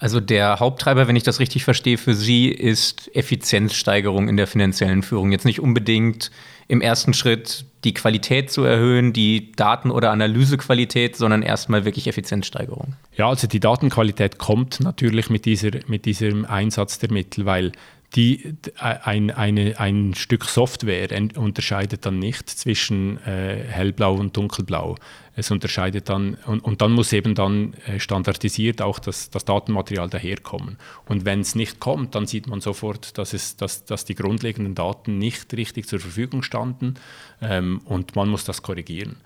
Also der Haupttreiber, wenn ich das richtig verstehe, für Sie ist Effizienzsteigerung in der finanziellen Führung. Jetzt nicht unbedingt im ersten Schritt die Qualität zu erhöhen, die Daten- oder Analysequalität, sondern erstmal wirklich Effizienzsteigerung. Ja, also die Datenqualität kommt natürlich mit, dieser, mit diesem Einsatz der Mittel, weil die, ein, eine, ein Stück Software unterscheidet dann nicht zwischen äh, hellblau und dunkelblau. Es unterscheidet dann, und, und dann muss eben dann äh, standardisiert auch das, das Datenmaterial daherkommen. Und wenn es nicht kommt, dann sieht man sofort, dass, es, dass, dass die grundlegenden Daten nicht richtig zur Verfügung standen ähm, und man muss das korrigieren.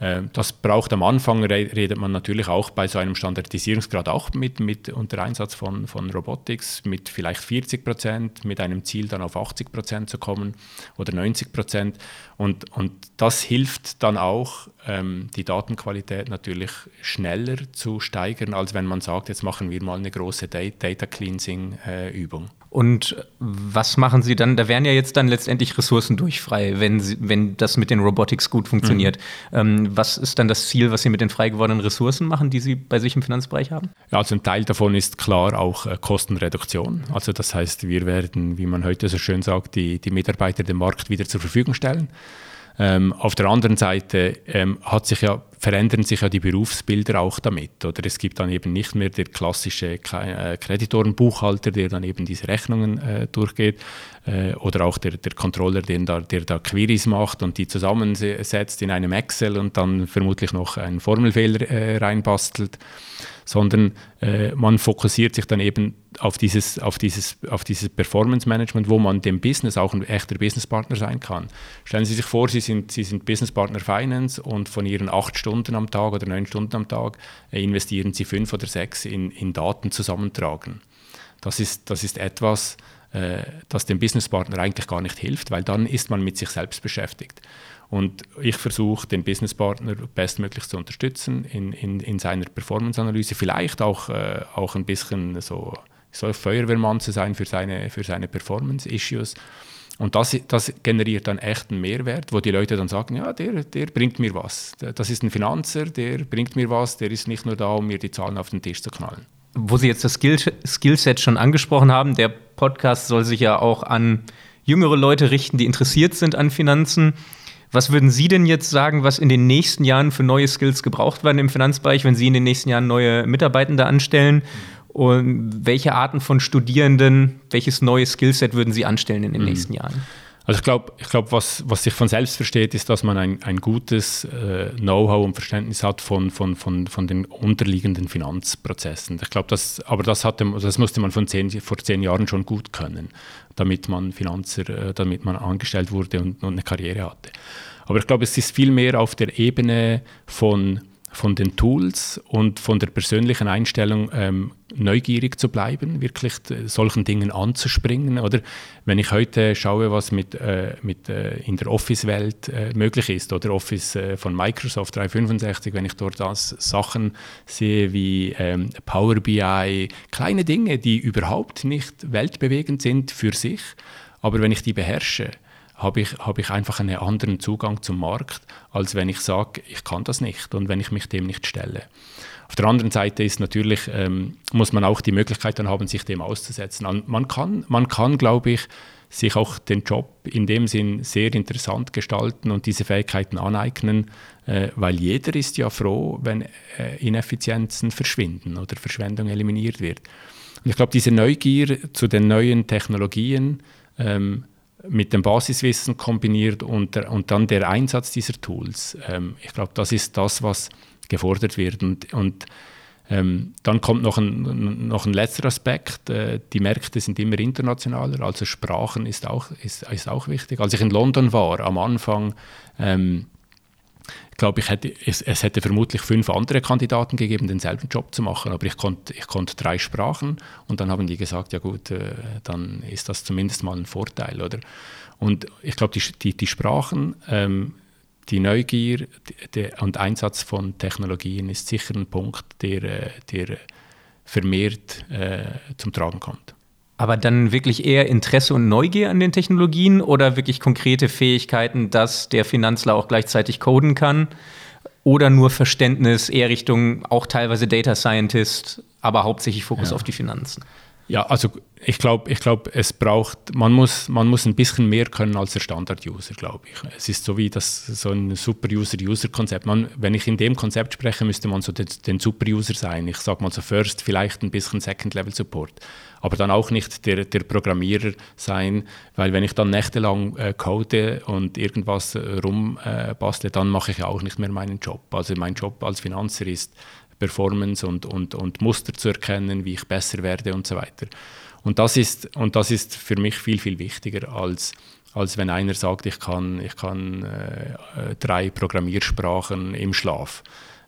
Ähm, das braucht am Anfang, redet man natürlich auch bei so einem Standardisierungsgrad auch mit, mit unter Einsatz von, von Robotics mit vielleicht 40 Prozent, mit einem Ziel dann auf 80 Prozent zu kommen oder 90 Prozent. Und, und das hilft dann auch, ähm, die Datenqualität natürlich schneller zu steigern, als wenn man sagt, jetzt machen wir mal eine große Data Cleansing-Übung. Und was machen Sie dann? Da wären ja jetzt dann letztendlich Ressourcen durchfrei, wenn, Sie, wenn das mit den Robotics gut funktioniert. Mhm. Ähm, was ist dann das Ziel, was Sie mit den frei gewordenen Ressourcen machen, die Sie bei sich im Finanzbereich haben? Ja, also ein Teil davon ist klar auch äh, Kostenreduktion. Also das heißt, wir werden, wie man heute so schön sagt, die, die Mitarbeiter dem Markt wieder zur Verfügung stellen. Ähm, auf der anderen Seite ähm, hat sich ja, verändern sich ja die Berufsbilder auch damit. Oder es gibt dann eben nicht mehr der klassische äh, Kreditorenbuchhalter, der dann eben diese Rechnungen äh, durchgeht, äh, oder auch der, der Controller, der da, der da Queries macht und die zusammensetzt in einem Excel und dann vermutlich noch einen Formelfehler äh, reinbastelt sondern äh, man fokussiert sich dann eben auf dieses, auf dieses, auf dieses Performance Management, wo man dem Business auch ein echter Businesspartner sein kann. Stellen Sie sich vor, Sie sind, Sie sind Businesspartner Finance und von Ihren acht Stunden am Tag oder neun Stunden am Tag äh, investieren Sie fünf oder sechs in, in Daten zusammentragen. Das ist, das ist etwas, äh, das dem Businesspartner eigentlich gar nicht hilft, weil dann ist man mit sich selbst beschäftigt. Und ich versuche, den Businesspartner bestmöglich zu unterstützen in, in, in seiner Performance-Analyse, vielleicht auch, äh, auch ein bisschen so, so Feuerwehrmann zu sein für seine, für seine Performance-Issues. Und das, das generiert dann echt einen Mehrwert, wo die Leute dann sagen, ja, der, der bringt mir was. Das ist ein Finanzer, der bringt mir was, der ist nicht nur da, um mir die Zahlen auf den Tisch zu knallen. Wo Sie jetzt das Skill Skillset schon angesprochen haben, der Podcast soll sich ja auch an jüngere Leute richten, die interessiert sind an Finanzen. Was würden Sie denn jetzt sagen, was in den nächsten Jahren für neue Skills gebraucht werden im Finanzbereich, wenn Sie in den nächsten Jahren neue Mitarbeitende anstellen? Und welche Arten von Studierenden, welches neue Skillset würden Sie anstellen in den mhm. nächsten Jahren? Also ich glaube, ich glaub, was, was sich von selbst versteht, ist, dass man ein, ein gutes äh, Know-how und Verständnis hat von, von, von, von den unterliegenden Finanzprozessen. Ich glaube, das, aber das, hatte, das musste man von zehn, vor zehn Jahren schon gut können, damit man Finanzer, äh, damit man angestellt wurde und, und eine Karriere hatte. Aber ich glaube, es ist viel mehr auf der Ebene von von den Tools und von der persönlichen Einstellung ähm, neugierig zu bleiben, wirklich äh, solchen Dingen anzuspringen. Oder wenn ich heute schaue, was mit, äh, mit äh, in der Office-Welt äh, möglich ist, oder Office äh, von Microsoft 365, wenn ich dort das Sachen sehe wie ähm, Power BI, kleine Dinge, die überhaupt nicht weltbewegend sind für sich, aber wenn ich die beherrsche, habe ich, habe ich einfach einen anderen Zugang zum Markt, als wenn ich sage, ich kann das nicht und wenn ich mich dem nicht stelle. Auf der anderen Seite ist natürlich, ähm, muss man auch die Möglichkeit dann haben, sich dem auszusetzen. Man kann, man kann, glaube ich, sich auch den Job in dem Sinn sehr interessant gestalten und diese Fähigkeiten aneignen, äh, weil jeder ist ja froh, wenn äh, Ineffizienzen verschwinden oder Verschwendung eliminiert wird. Und ich glaube, diese Neugier zu den neuen Technologien, ähm, mit dem Basiswissen kombiniert und, der, und dann der Einsatz dieser Tools. Ähm, ich glaube, das ist das, was gefordert wird. Und, und Ähm, dann kommt noch ein, noch ein letzter Aspekt. Äh, die Märkte sind immer internationaler, also Sprachen ist auch, ist, ist auch wichtig. Als ich in London war, am Anfang, ähm, glaube ich, hätte, es, es, hätte vermutlich fünf andere Kandidaten gegeben, denselben Job zu machen, aber ich konnte ich konnt drei Sprachen und dann haben die gesagt, ja gut, äh, dann ist das zumindest mal ein Vorteil, oder? Und ich glaube, die, die, die, Sprachen, ähm, die Neugier die, und Einsatz von Technologien ist sicher ein Punkt, der, äh, der vermehrt äh, zum Tragen kommt. Aber dann wirklich eher Interesse und Neugier an den Technologien oder wirklich konkrete Fähigkeiten, dass der Finanzler auch gleichzeitig coden kann? Oder nur Verständnis eher Richtung auch teilweise Data Scientist, aber hauptsächlich Fokus ja. auf die Finanzen? Ja, also ich glaube, ich glaub, es braucht, man muss, man muss ein bisschen mehr können als der Standard-User, glaube ich. Es ist so wie das, so ein Super-User-User-Konzept. wenn ich in dem Konzept spreche, müsste man so den, den Super-User sein. Ich sage mal so First, vielleicht ein bisschen Second-Level-Support. Aber dann auch nicht der, der Programmierer sein, weil wenn ich dann nächtelang äh, code und irgendwas äh, rumbastle, äh, dann mache ich ja auch nicht mehr meinen Job. Also mein Job als Finanzer ist, Performance und, und, und Muster zu erkennen, wie ich besser werde und so weiter. Und das ist, und das ist für mich viel, viel wichtiger, als, als wenn einer sagt, ich kann, ich kann äh, drei Programmiersprachen im Schlaf.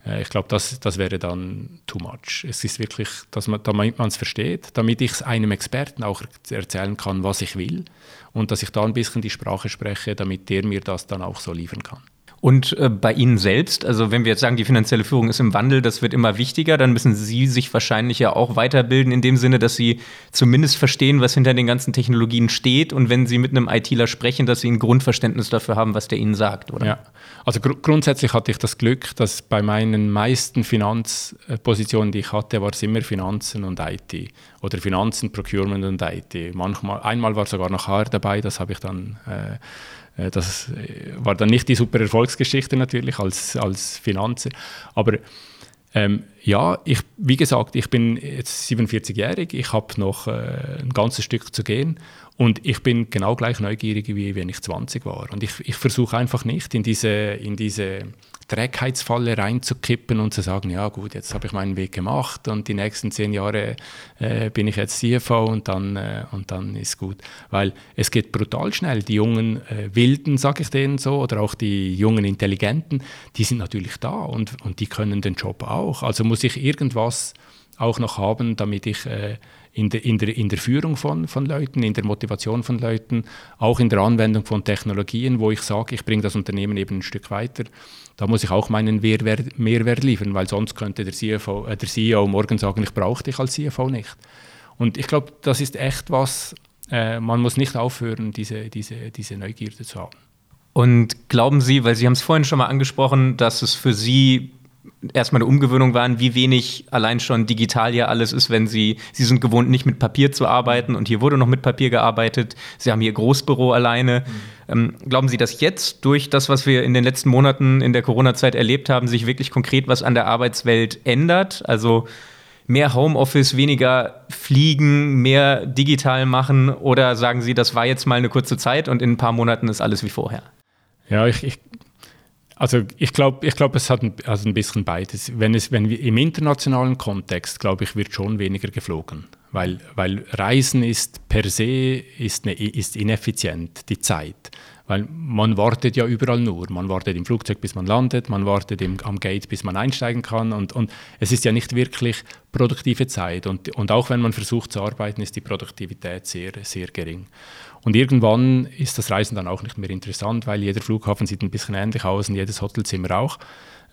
Äh, ich glaube, das, das wäre dann too much. Es ist wirklich, dass man, damit man es versteht, damit ich es einem Experten auch erzählen kann, was ich will und dass ich da ein bisschen die Sprache spreche, damit der mir das dann auch so liefern kann. Und äh, bei Ihnen selbst, also wenn wir jetzt sagen, die finanzielle Führung ist im Wandel, das wird immer wichtiger, dann müssen Sie sich wahrscheinlich ja auch weiterbilden in dem Sinne, dass Sie zumindest verstehen, was hinter den ganzen Technologien steht und wenn Sie mit einem ITler sprechen, dass Sie ein Grundverständnis dafür haben, was der Ihnen sagt, oder? Ja, also gr grundsätzlich hatte ich das Glück, dass bei meinen meisten Finanzpositionen, die ich hatte, war es immer Finanzen und IT oder Finanzen, Procurement und IT. Manchmal, einmal war sogar noch HR dabei, das habe ich dann äh, das äh, war dann nicht die super Erfolgsgeschichte natürlich als, als Finanzer, aber ähm, ja, ich, wie gesagt, ich bin jetzt 47-jährig, ich habe noch äh, ein ganzes Stück zu gehen und ich bin genau gleich neugierig, wie wenn ich 20 war. Und ich, ich versuche einfach nicht in diese, in diese Trägheitsfalle reinzukippen und zu sagen, ja gut, jetzt habe ich meinen Weg gemacht und die nächsten zehn Jahre äh, bin ich jetzt CFO und dann, äh, und dann ist gut. Weil es geht brutal schnell. Die jungen äh, Wilden, sage ich denen so, oder auch die jungen Intelligenten, die sind natürlich da und, und die können den Job auch. Also muss ich irgendwas auch noch haben, damit ich äh, in der, in der, in der Führung von, von Leuten, in der Motivation von Leuten, auch in der Anwendung von Technologien, wo ich sage, ich bringe das Unternehmen eben ein Stück weiter. Da muss ich auch meinen Mehrwert, Mehrwert liefern, weil sonst könnte der, CFO, äh, der CEO morgen sagen, ich brauche dich als CFO nicht. Und ich glaube, das ist echt was, äh, man muss nicht aufhören, diese, diese, diese Neugierde zu haben. Und glauben Sie, weil Sie haben es vorhin schon mal angesprochen, dass es für Sie erstmal eine Umgewöhnung waren, wie wenig allein schon digital hier alles ist, wenn sie, sie sind gewohnt, nicht mit Papier zu arbeiten und hier wurde noch mit Papier gearbeitet. Sie haben hier Großbüro alleine. Mhm. Ähm, glauben Sie, dass jetzt durch das, was wir in den letzten Monaten in der Corona-Zeit erlebt haben, sich wirklich konkret was an der Arbeitswelt ändert? Also mehr Homeoffice, weniger fliegen, mehr digital machen? Oder sagen Sie, das war jetzt mal eine kurze Zeit und in ein paar Monaten ist alles wie vorher? Ja, ich, ich also ich glaube, ich glaub, es hat ein, also ein bisschen beides. Wenn, es, wenn wir im internationalen Kontext, glaube ich, wird schon weniger geflogen. Weil, weil Reisen ist per se ist, eine, ist ineffizient, die Zeit. Weil man wartet ja überall nur. Man wartet im Flugzeug, bis man landet, man wartet im, am Gate, bis man einsteigen kann. Und, und es ist ja nicht wirklich produktive Zeit. Und, und auch wenn man versucht zu arbeiten, ist die Produktivität sehr, sehr gering. Und irgendwann ist das Reisen dann auch nicht mehr interessant, weil jeder Flughafen sieht ein bisschen ähnlich aus und jedes Hotelzimmer auch.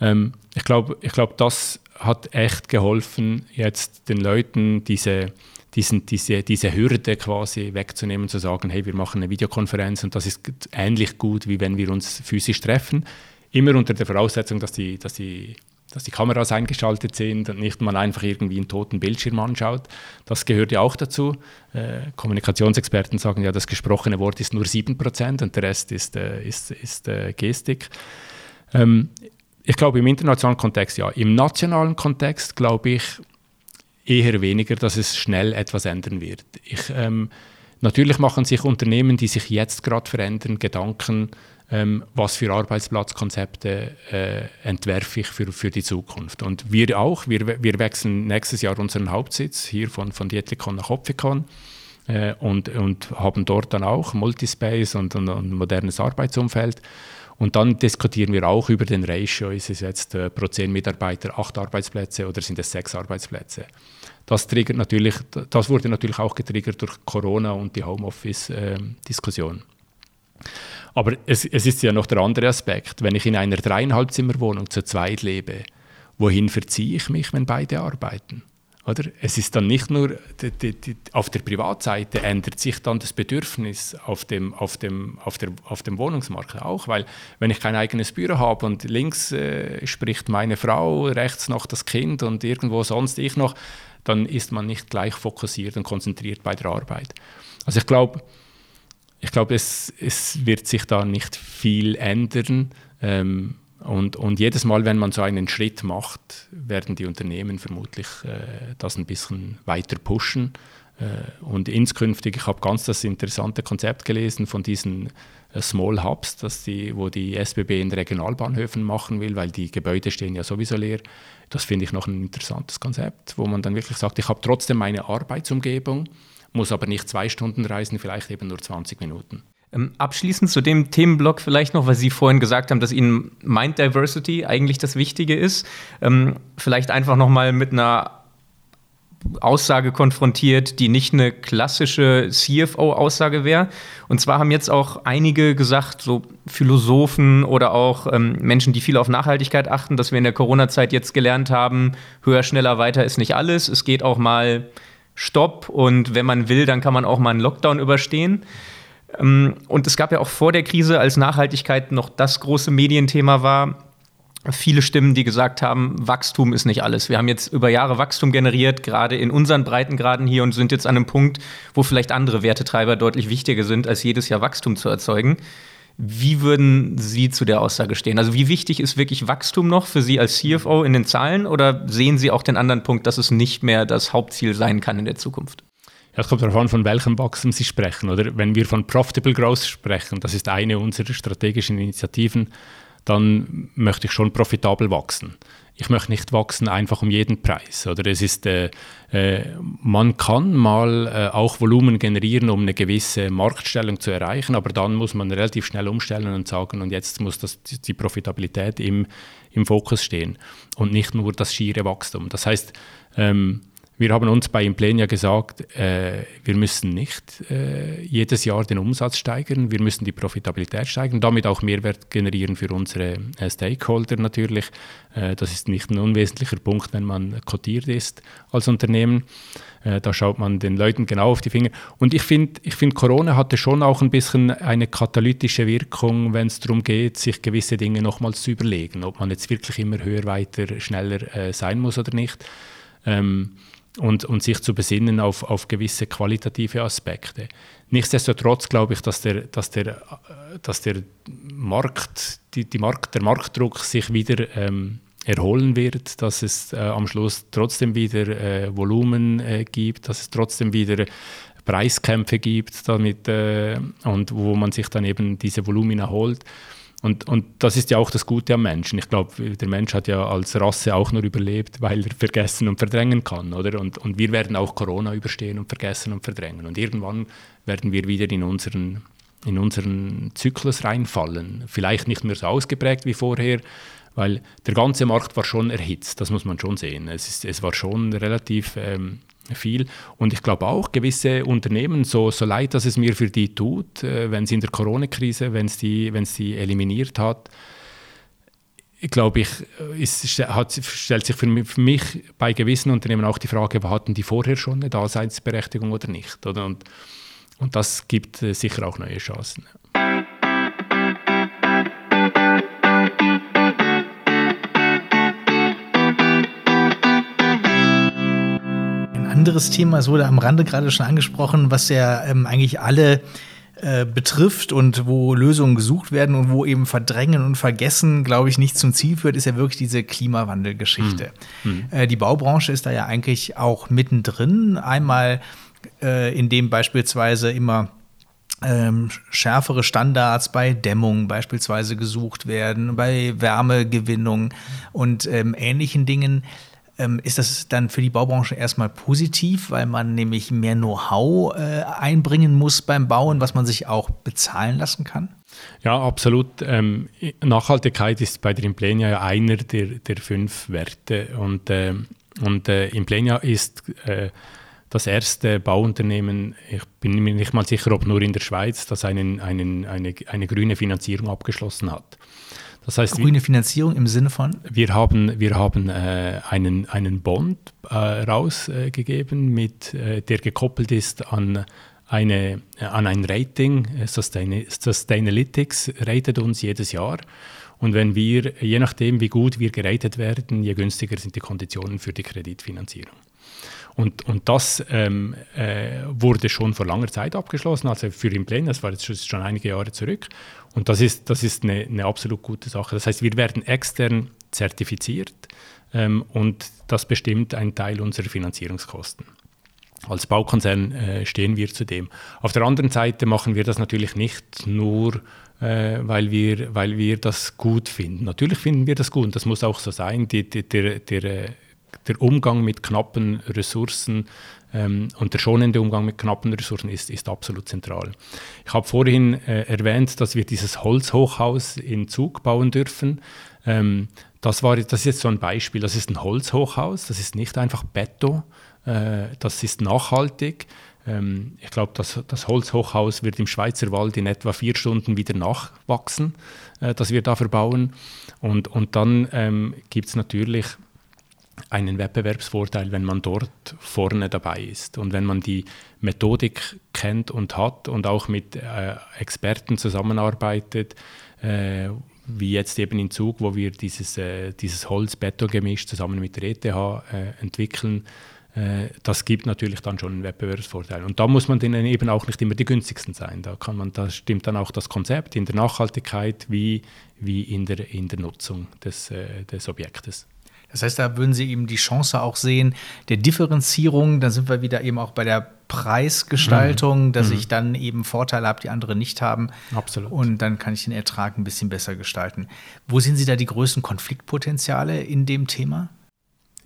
Ähm, ich glaube, ich glaub, das hat echt geholfen, jetzt den Leuten diese diesen, diese, diese Hürde quasi wegzunehmen, zu sagen, hey, wir machen eine Videokonferenz und das ist ähnlich gut, wie wenn wir uns physisch treffen. Immer unter der Voraussetzung, dass die, dass die, dass die Kameras eingeschaltet sind und nicht man einfach irgendwie einen toten Bildschirm anschaut. Das gehört ja auch dazu. Äh, Kommunikationsexperten sagen ja, das gesprochene Wort ist nur 7% und der Rest ist, äh, ist, ist äh, Gestik. Ähm, ich glaube im internationalen Kontext ja. Im nationalen Kontext glaube ich, eher weniger, dass es schnell etwas ändern wird. Ich, ähm, natürlich machen sich Unternehmen, die sich jetzt gerade verändern, Gedanken, ähm, was für Arbeitsplatzkonzepte äh, entwerfe ich für, für die Zukunft. Und wir auch, wir, wir wechseln nächstes Jahr unseren Hauptsitz hier von, von Dietrikon nach Opfikon äh, und, und haben dort dann auch Multispace und, ein modernes Arbeitsumfeld. Und dann diskutieren wir auch über den Ratio. Ist es jetzt äh, pro zehn Mitarbeiter acht Arbeitsplätze oder sind es sechs Arbeitsplätze? Das, triggert natürlich, das wurde natürlich auch getriggert durch Corona und die Homeoffice-Diskussion. Aber es, es ist ja noch der andere Aspekt. Wenn ich in einer dreieinhalb Zimmerwohnung zu zweit lebe, wohin verziehe ich mich, wenn beide arbeiten? Oder? Es ist dann nicht nur, die, die, die, auf der Privatseite ändert sich dann das Bedürfnis auf dem, auf, dem, auf, der, auf dem Wohnungsmarkt auch, weil wenn ich kein eigenes Büro habe und links äh, spricht meine Frau, rechts noch das Kind und irgendwo sonst ich noch, dann ist man nicht gleich fokussiert und konzentriert bei der Arbeit. Also ich glaube, ich glaube, es, es wird sich da nicht viel ändern. Ähm, und, und, jedes Mal, wenn man so einen Schritt macht, werden die Unternehmen vermutlich äh, das ein bisschen weiter pushen. Äh, und inskünftig, ich habe ganz das interessante Konzept gelesen von diesen äh, Small Hubs, dass die, wo die SBB in Regionalbahnhöfen machen will, weil die Gebäude stehen ja sowieso leer. Das finde ich noch ein interessantes Konzept, wo man dann wirklich sagt, ich habe trotzdem meine Arbeitsumgebung, muss aber nicht zwei Stunden reisen, vielleicht eben nur 20 Minuten. Ähm, abschließend zu dem Themenblock vielleicht noch, weil Sie vorhin gesagt haben, dass Ihnen Mind Diversity eigentlich das Wichtige ist. Ähm, vielleicht einfach noch mal mit einer Aussage konfrontiert, die nicht eine klassische CFO-Aussage wäre. Und zwar haben jetzt auch einige gesagt, so Philosophen oder auch ähm, Menschen, die viel auf Nachhaltigkeit achten, dass wir in der Corona-Zeit jetzt gelernt haben, höher, schneller, weiter ist nicht alles. Es geht auch mal Stopp und wenn man will, dann kann man auch mal einen Lockdown überstehen. Ähm, und es gab ja auch vor der Krise, als Nachhaltigkeit noch das große Medienthema war, viele Stimmen, die gesagt haben, Wachstum ist nicht alles. Wir haben jetzt über Jahre Wachstum generiert, gerade in unseren Breitengraden hier und sind jetzt an einem Punkt, wo vielleicht andere Wertetreiber deutlich wichtiger sind, als jedes Jahr Wachstum zu erzeugen. Wie würden Sie zu der Aussage stehen? Also wie wichtig ist wirklich Wachstum noch für Sie als CFO in den Zahlen oder sehen Sie auch den anderen Punkt, dass es nicht mehr das Hauptziel sein kann in der Zukunft? Ja, es kommt darauf an, von welchem Wachstum Sie sprechen. Oder wenn wir von Profitable Growth sprechen, das ist eine unserer strategischen Initiativen, dann möchte ich schon profitabel wachsen. Ich möchte nicht wachsen einfach um jeden Preis. Oder es ist, äh, äh, man kann mal äh, auch Volumen generieren, um eine gewisse Marktstellung zu erreichen, aber dann muss man relativ schnell umstellen und sagen, und jetzt muss das, die Profitabilität im, im Fokus stehen und nicht nur das schiere Wachstum. Das heißt, ähm, wir haben uns bei Implenia gesagt, äh, wir müssen nicht äh, jedes Jahr den Umsatz steigern, wir müssen die Profitabilität steigern, damit auch Mehrwert generieren für unsere äh, Stakeholder natürlich. Äh, das ist nicht ein unwesentlicher Punkt, wenn man kotiert ist als Unternehmen. Äh, da schaut man den Leuten genau auf die Finger. Und ich finde, ich find, Corona hatte schon auch ein bisschen eine katalytische Wirkung, wenn es darum geht, sich gewisse Dinge nochmals zu überlegen, ob man jetzt wirklich immer höher, weiter, schneller äh, sein muss oder nicht. Ähm, und, und sich zu besinnen auf, auf gewisse qualitative Aspekte. Nichtsdestotrotz glaube ich, dass der, dass der, dass der, Markt, die, die Markt, der Marktdruck sich wieder ähm, erholen wird, dass es äh, am Schluss trotzdem wieder äh, Volumen äh, gibt, dass es trotzdem wieder Preiskämpfe gibt damit, äh, und wo man sich dann eben diese Volumina holt. Und, und das ist ja auch das Gute am Menschen. Ich glaube, der Mensch hat ja als Rasse auch nur überlebt, weil er vergessen und verdrängen kann, oder? Und, und wir werden auch Corona überstehen und vergessen und verdrängen. Und irgendwann werden wir wieder in unseren, in unseren Zyklus reinfallen. Vielleicht nicht mehr so ausgeprägt wie vorher, weil der ganze Markt war schon erhitzt, das muss man schon sehen. Es, ist, es war schon relativ ähm, viel. Und ich glaube auch, gewisse Unternehmen, so, so leid, dass es mir für die tut, äh, wenn sie in der Corona-Krise, wenn es die, die eliminiert hat, glaube ich, ist, hat, stellt sich für mich, für mich, bei gewissen Unternehmen auch die Frage, hatten die vorher schon eine Daseinsberechtigung oder nicht? Oder? Und, und das gibt äh, sicher auch neue Chancen. Anderes Thema, es wurde am Rande gerade schon angesprochen, was ja ähm, eigentlich alle äh, betrifft und wo Lösungen gesucht werden und wo eben Verdrängen und Vergessen, glaube ich, nicht zum Ziel führt, ist ja wirklich diese Klimawandelgeschichte. Mhm. Äh, die Baubranche ist da ja eigentlich auch mittendrin. Einmal, äh, indem beispielsweise immer ähm, schärfere Standards bei Dämmung beispielsweise gesucht werden, bei Wärmegewinnung und ähm, ähnlichen Dingen. Ähm, ist das dann für die Baubranche erstmal positiv, weil man nämlich mehr Know-how äh, einbringen muss beim Bauen, was man sich auch bezahlen lassen kann? Ja, absolut. Ähm, Nachhaltigkeit ist bei der Implenia ja einer der, der fünf Werte und, äh, und äh, Implenia ist äh, das erste Bauunternehmen, ich bin mir nicht mal sicher, ob nur in der Schweiz, das einen, einen, eine, eine grüne Finanzierung abgeschlossen hat. Das heißt, grüne Finanzierung im Sinne von? Wir haben, wir haben äh, einen, einen Bond äh, rausgegeben, mit, äh, der gekoppelt ist an, eine, an ein Rating. Sustain Sustainalytics ratet uns jedes Jahr. Und wenn wir, je nachdem, wie gut wir geratet werden, je günstiger sind die Konditionen für die Kreditfinanzierung. Und, und das ähm, äh, wurde schon vor langer Zeit abgeschlossen, also für Implen, das war jetzt schon einige Jahre zurück. Und das ist, das ist eine, eine absolut gute Sache. Das heißt, wir werden extern zertifiziert ähm, und das bestimmt einen Teil unserer Finanzierungskosten. Als Baukonzern äh, stehen wir zu dem. Auf der anderen Seite machen wir das natürlich nicht nur, äh, weil, wir, weil wir das gut finden. Natürlich finden wir das gut und das muss auch so sein. Die, die, der, der der Umgang mit knappen Ressourcen ähm, und der schonende Umgang mit knappen Ressourcen ist, ist absolut zentral. Ich habe vorhin äh, erwähnt, dass wir dieses Holzhochhaus in Zug bauen dürfen. Ähm, das, war, das ist jetzt so ein Beispiel. Das ist ein Holzhochhaus, das ist nicht einfach Beton, äh, das ist nachhaltig. Ähm, ich glaube, das, das Holzhochhaus wird im Schweizer Wald in etwa vier Stunden wieder nachwachsen, äh, das wir da verbauen. Und, und dann ähm, gibt es natürlich einen Wettbewerbsvorteil, wenn man dort vorne dabei ist und wenn man die Methodik kennt und hat und auch mit äh, Experten zusammenarbeitet, äh, wie jetzt eben in Zug, wo wir dieses, äh, dieses Holz-Beton-Gemisch zusammen mit der ETH äh, entwickeln. Äh, das gibt natürlich dann schon einen Wettbewerbsvorteil. Und da muss man dann eben auch nicht immer die günstigsten sein. Da, kann man, da stimmt dann auch das Konzept in der Nachhaltigkeit wie, wie in, der, in der Nutzung des, äh, des Objektes. Das heißt, da würden Sie eben die Chance auch sehen der Differenzierung. Da sind wir wieder eben auch bei der Preisgestaltung, mhm. dass mhm. ich dann eben Vorteile habe, die andere nicht haben. Absolut. Und dann kann ich den Ertrag ein bisschen besser gestalten. Wo sehen Sie da die größten Konfliktpotenziale in dem Thema?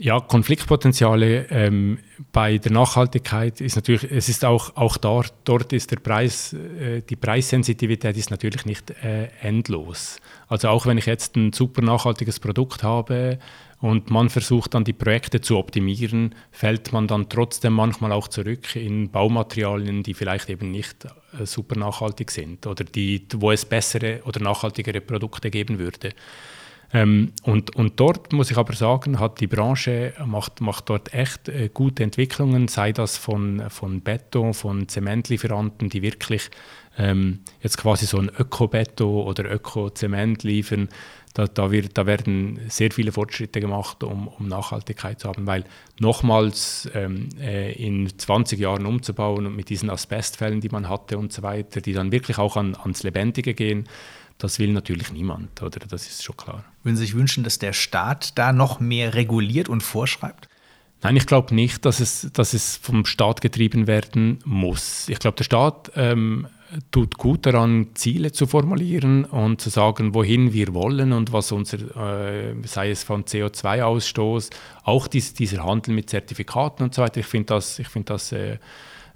Ja, Konfliktpotenziale ähm, bei der Nachhaltigkeit ist natürlich, es ist auch, auch dort, dort ist der Preis, äh, die Preissensitivität ist natürlich nicht äh, endlos. Also auch wenn ich jetzt ein super nachhaltiges Produkt habe, und man versucht dann die Projekte zu optimieren, fällt man dann trotzdem manchmal auch zurück in Baumaterialien, die vielleicht eben nicht äh, super nachhaltig sind oder die, wo es bessere oder nachhaltigere Produkte geben würde. Ähm, und, und dort muss ich aber sagen, hat die Branche macht, macht dort echt äh, gute Entwicklungen, sei das von, von Beton, von Zementlieferanten, die wirklich ähm, jetzt quasi so ein Öko-Beton oder Öko-Zement liefern da, da, wird, da, werden sehr viele Fortschritte gemacht, um, um Nachhaltigkeit zu haben, weil nochmals ähm, äh, in 20 Jahren umzubauen und mit diesen Asbestfällen, die man hatte und so weiter, die dann wirklich auch an, ans Lebendige gehen, das will natürlich niemand, oder? Das ist schon klar. Würden Sie sich wünschen, dass der Staat da noch mehr reguliert und vorschreibt? Nein, ich glaube nicht, dass es, dass es vom Staat getrieben werden muss. Ich glaube, der Staat ähm, tut gut daran, Ziele zu formulieren und zu sagen, wohin wir wollen und was unser, äh, sei es von CO2-Ausstoß, auch dies, dieser Handel mit Zertifikaten und so weiter. Ich finde das, ich find das äh,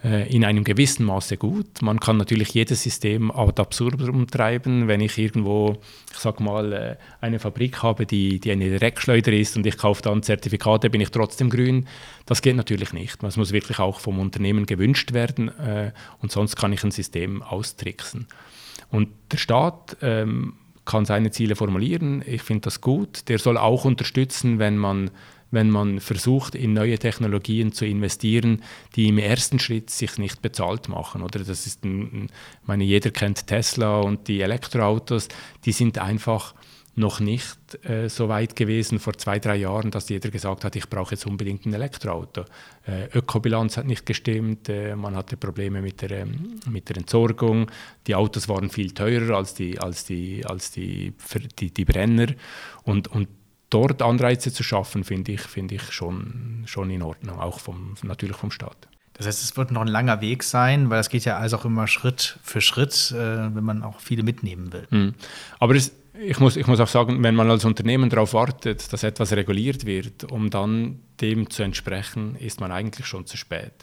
in einem gewissen Maße gut. Man kann natürlich jedes System ad absurdum treiben. Wenn ich irgendwo, ich sag mal, äh, eine Fabrik habe, die, die eine Dreckschleuder ist und ich kaufe dann Zertifikate, bin ich trotzdem grün. Das geht natürlich nicht. Das muss wirklich auch vom Unternehmen gewünscht werden äh, und sonst kann ich ein System austricksen. Und der Staat ähm, kann seine Ziele formulieren. Ich finde das gut. Der soll auch unterstützen, wenn man wenn man versucht, in neue Technologien zu investieren, die im ersten Schritt sich nicht bezahlt machen. Oder das ist, ein, meine, jeder kennt Tesla und die Elektroautos, die sind einfach noch nicht äh, so weit gewesen vor zwei, drei Jahren, dass jeder gesagt hat, ich brauche jetzt unbedingt ein Elektroauto. Äh, Ökobilanz hat nicht gestimmt, äh, man hatte Probleme mit der, ähm, mit der Entsorgung, die Autos waren viel teurer als die, als die, als die, die, die Brenner und, und dort Anreize zu schaffen, finde ich, find ich schon, schon in Ordnung, auch vom, natürlich vom Staat. Das heißt, es wird noch ein langer Weg sein, weil es geht ja also auch immer Schritt für Schritt, äh, wenn man auch viele mitnehmen will. Mhm. Aber es, ich, muss, ich muss auch sagen, wenn man als Unternehmen darauf wartet, dass etwas reguliert wird, um dann dem zu entsprechen, ist man eigentlich schon zu spät.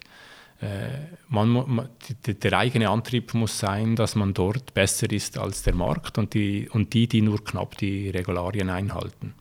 Äh, man, der eigene Antrieb muss sein, dass man dort besser ist als der Markt und die, und die, die nur knapp die Regularien einhalten.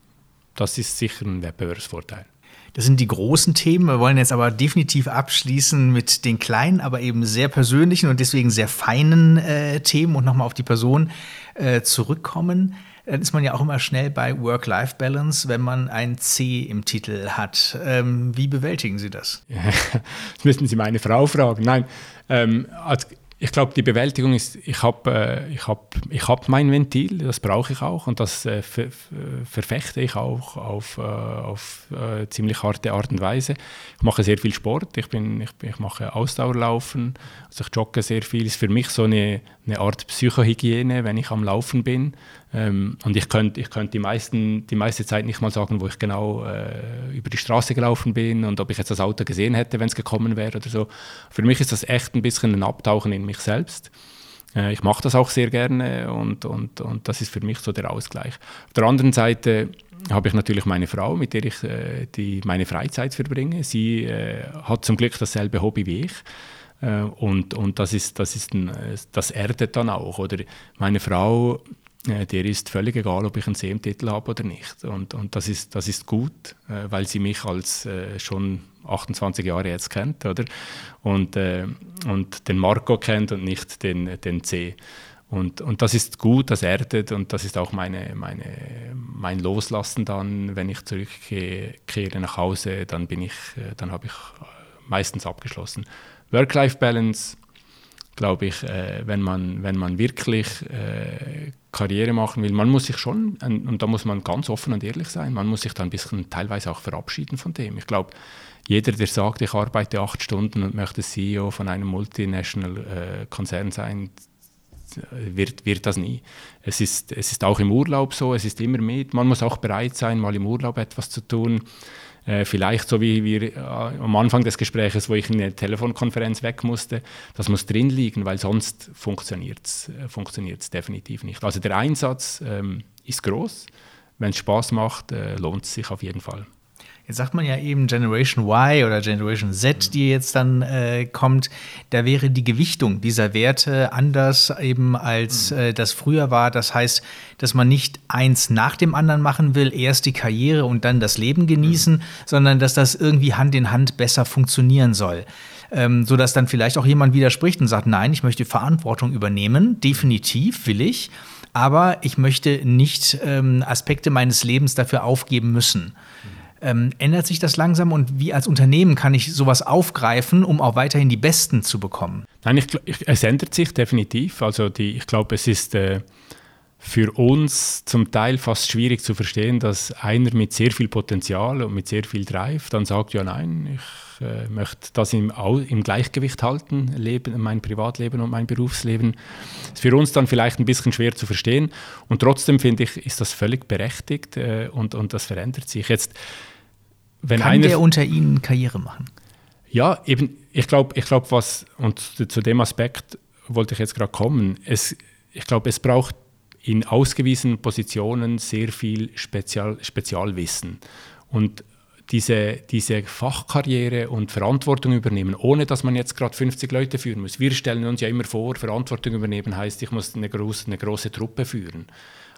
Das ist sicher ein Wettbewerbsvorteil. Das sind die großen Themen. Wir wollen jetzt aber definitiv abschließen mit den kleinen, aber eben sehr persönlichen und deswegen sehr feinen äh, Themen und nochmal auf die Person äh, zurückkommen. Dann ist man ja auch immer schnell bei Work-Life-Balance, wenn man ein C im Titel hat. Ähm, wie bewältigen Sie das? [LAUGHS] das müssten Sie meine Frau fragen. Nein, ähm, als ich glaube, die Bewältigung ist, ich habe äh, ich hab, ich hab mein Ventil, das brauche ich auch und das äh, ver verfechte ich auch auf, äh, auf äh, ziemlich harte Art und Weise. Ich mache sehr viel Sport, ich, bin, ich, ich mache Ausdauerlaufen, also ich jogge sehr viel. ist für mich so eine, eine Art Psychohygiene, wenn ich am Laufen bin. Ähm, und ich könnte ich könnt die, die meiste Zeit nicht mal sagen, wo ich genau äh, über die Straße gelaufen bin und ob ich jetzt das Auto gesehen hätte, wenn es gekommen wäre oder so. Für mich ist das echt ein bisschen ein Abtauchen in mich selbst. Äh, ich mache das auch sehr gerne und, und, und das ist für mich so der Ausgleich. Auf der anderen Seite habe ich natürlich meine Frau, mit der ich äh, die, meine Freizeit verbringe. Sie äh, hat zum Glück dasselbe Hobby wie ich. Äh, und, und das, ist, das, ist ein, das erdet dann auch. Oder meine Frau äh, der ist völlig egal, ob ich einen CM-Titel habe oder nicht. Und, und das, ist, das ist gut, äh, weil sie mich als schon 28 Jahre jetzt kennt, oder? Und, und den Marco kennt und nicht den, den C. Und, und das ist gut, das erdet und das ist auch meine, meine, mein Loslassen dann, wenn ich zurückkehre nach Hause, dann bin ich, dann habe ich meistens abgeschlossen. Work-Life-Balance, glaube ich, äh, wenn, man, wenn man wirklich äh, Karriere machen will, man muss sich schon, und da muss man ganz offen und ehrlich sein, man muss sich da ein bisschen teilweise auch verabschieden von dem. Ich glaube, jeder, der sagt, ich arbeite acht Stunden und möchte CEO von einem Multinational-Konzern äh, sein, wird, wird das nie. Es ist, es ist auch im Urlaub so, es ist immer mit. Man muss auch bereit sein, mal im Urlaub etwas zu tun. Äh, vielleicht so wie wir äh, am Anfang des Gesprächs, wo ich in eine Telefonkonferenz weg musste, das muss drin liegen, weil sonst funktioniert es äh, definitiv nicht. Also der Einsatz ähm, ist groß. Wenn es Spaß macht, lohnt es sich auf jeden Fall. Jetzt sagt man ja eben Generation Y oder Generation Z, die jetzt dann äh, kommt. Da wäre die Gewichtung dieser Werte anders eben als mhm. äh, das früher war. Das heißt, dass man nicht eins nach dem anderen machen will, erst die Karriere und dann das Leben genießen, mhm. sondern dass das irgendwie Hand in Hand besser funktionieren soll. Ähm, sodass dann vielleicht auch jemand widerspricht und sagt, nein, ich möchte Verantwortung übernehmen, definitiv will ich, aber ich möchte nicht ähm, Aspekte meines Lebens dafür aufgeben müssen. Mhm. Ähm, ändert sich das langsam und wie als Unternehmen kann ich sowas aufgreifen, um auch weiterhin die Besten zu bekommen? Nein, ich, ich, es ändert sich definitiv. Also die, ich glaube, es ist äh, für uns zum Teil fast schwierig zu verstehen, dass einer mit sehr viel Potenzial und mit sehr viel Drive dann sagt, ja nein, ich äh, möchte das im, im, Gleichgewicht halten, leben, mein Privatleben und mein Berufsleben. Das ist für uns dann vielleicht ein bisschen schwer zu verstehen und trotzdem finde ich, ist das völlig berechtigt äh, und, und das verändert sich. Jetzt wenn Kann einer, der unter Ihnen Karriere machen? Ja, eben, ich glaube, ich glaub, was, und zu dem Aspekt wollte ich jetzt gerade kommen, es, ich glaube, es braucht in ausgewiesenen Positionen sehr viel Spezial, Spezialwissen. Und diese, diese Fachkarriere und Verantwortung übernehmen, ohne dass man jetzt gerade 50 Leute führen muss. Wir stellen uns ja immer vor, Verantwortung übernehmen heißt, ich muss eine große, eine große Truppe führen.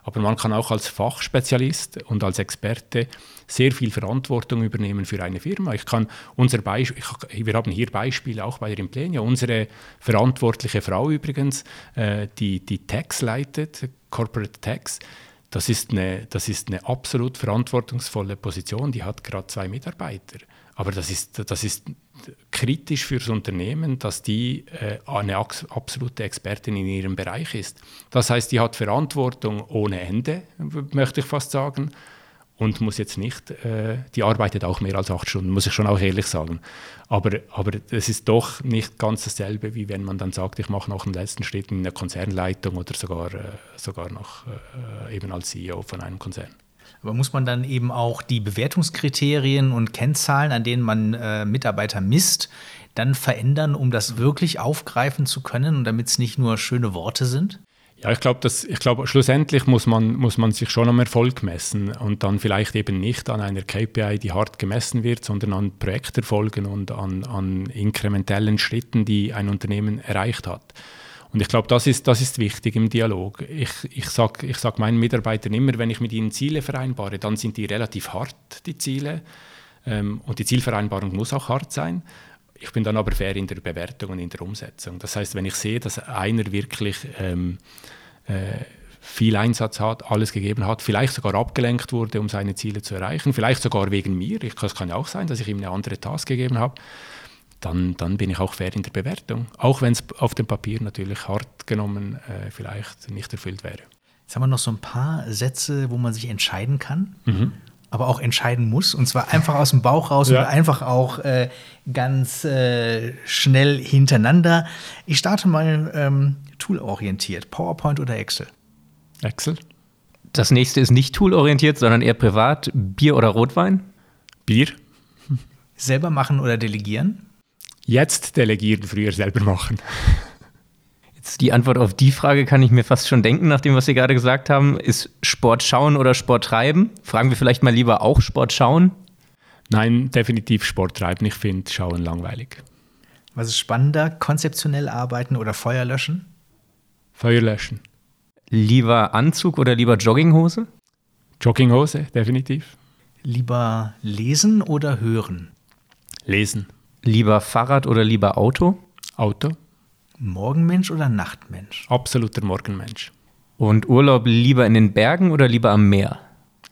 Aber man kann auch als Fachspezialist und als Experte sehr viel Verantwortung übernehmen für eine Firma. Ich kann unser Beispiel, ich, wir haben hier Beispiele auch bei der Implenia. Unsere verantwortliche Frau übrigens, äh, die die Tax leitet, Corporate Tax, das ist, eine, das ist eine absolut verantwortungsvolle Position. Die hat gerade zwei Mitarbeiter. Aber das ist, das ist kritisch fürs Unternehmen, dass die äh, eine absolute Expertin in ihrem Bereich ist. Das heißt, die hat Verantwortung ohne Ende, möchte ich fast sagen, und muss jetzt nicht, äh, die arbeitet auch mehr als acht Stunden, muss ich schon auch ehrlich sagen. Aber, aber es ist doch nicht ganz dasselbe, wie wenn man dann sagt, ich mache noch einen letzten Schritt in der Konzernleitung oder sogar, äh, sogar noch äh, eben als CEO von einem Konzern. Aber muss man dann eben auch die Bewertungskriterien und Kennzahlen, an denen man äh, Mitarbeiter misst, dann verändern, um das wirklich aufgreifen zu können und damit es nicht nur schöne Worte sind? Ja, ich glaube, glaub, schlussendlich muss man, muss man sich schon am Erfolg messen und dann vielleicht eben nicht an einer KPI, die hart gemessen wird, sondern an Projekterfolgen und an, an inkrementellen Schritten, die ein Unternehmen erreicht hat. Und ich glaube, das ist, das ist wichtig im Dialog. Ich, ich sage ich sag meinen Mitarbeitern immer, wenn ich mit ihnen Ziele vereinbare, dann sind die relativ hart, die Ziele. Ähm, und die Zielvereinbarung muss auch hart sein. Ich bin dann aber fair in der Bewertung und in der Umsetzung. Das heißt, wenn ich sehe, dass einer wirklich ähm, äh, viel Einsatz hat, alles gegeben hat, vielleicht sogar abgelenkt wurde, um seine Ziele zu erreichen, vielleicht sogar wegen mir, es kann ja auch sein, dass ich ihm eine andere Task gegeben habe, dann, dann bin ich auch fair in der Bewertung. Auch wenn es auf dem Papier natürlich hart genommen äh, vielleicht nicht erfüllt wäre. Jetzt haben wir noch so ein paar Sätze, wo man sich entscheiden kann. Mhm aber auch entscheiden muss. Und zwar einfach aus dem Bauch raus ja. und einfach auch äh, ganz äh, schnell hintereinander. Ich starte mal ähm, toolorientiert. PowerPoint oder Excel? Excel. Das nächste ist nicht toolorientiert, sondern eher privat. Bier oder Rotwein? Bier. Selber machen oder delegieren? Jetzt delegieren, früher selber machen. Jetzt die Antwort auf die Frage kann ich mir fast schon denken, nach dem, was Sie gerade gesagt haben. Ist Sport schauen oder Sport treiben? Fragen wir vielleicht mal lieber auch Sport schauen? Nein, definitiv Sport treiben. Ich finde Schauen langweilig. Was ist spannender? Konzeptionell arbeiten oder Feuer löschen? Feuer löschen. Lieber Anzug oder lieber Jogginghose? Jogginghose, definitiv. Lieber lesen oder hören? Lesen. Lieber Fahrrad oder lieber Auto? Auto. Morgenmensch oder Nachtmensch? Absoluter Morgenmensch. Und Urlaub lieber in den Bergen oder lieber am Meer?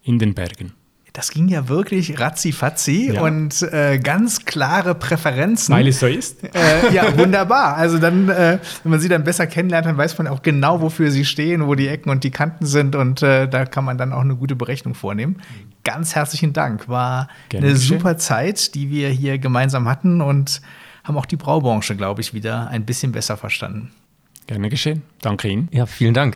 In den Bergen. Das ging ja wirklich ratzi-fatzi ja. und äh, ganz klare Präferenzen. Weil es so ist. Äh, ja, wunderbar. Also dann, äh, wenn man sie dann besser kennenlernt, dann weiß man auch genau, wofür sie stehen, wo die Ecken und die Kanten sind und äh, da kann man dann auch eine gute Berechnung vornehmen. Ganz herzlichen Dank. War Gerne eine super Zeit, die wir hier gemeinsam hatten und haben auch die Braubranche, glaube ich, wieder ein bisschen besser verstanden. Gerne geschehen. Danke Ihnen. Ja, vielen Dank.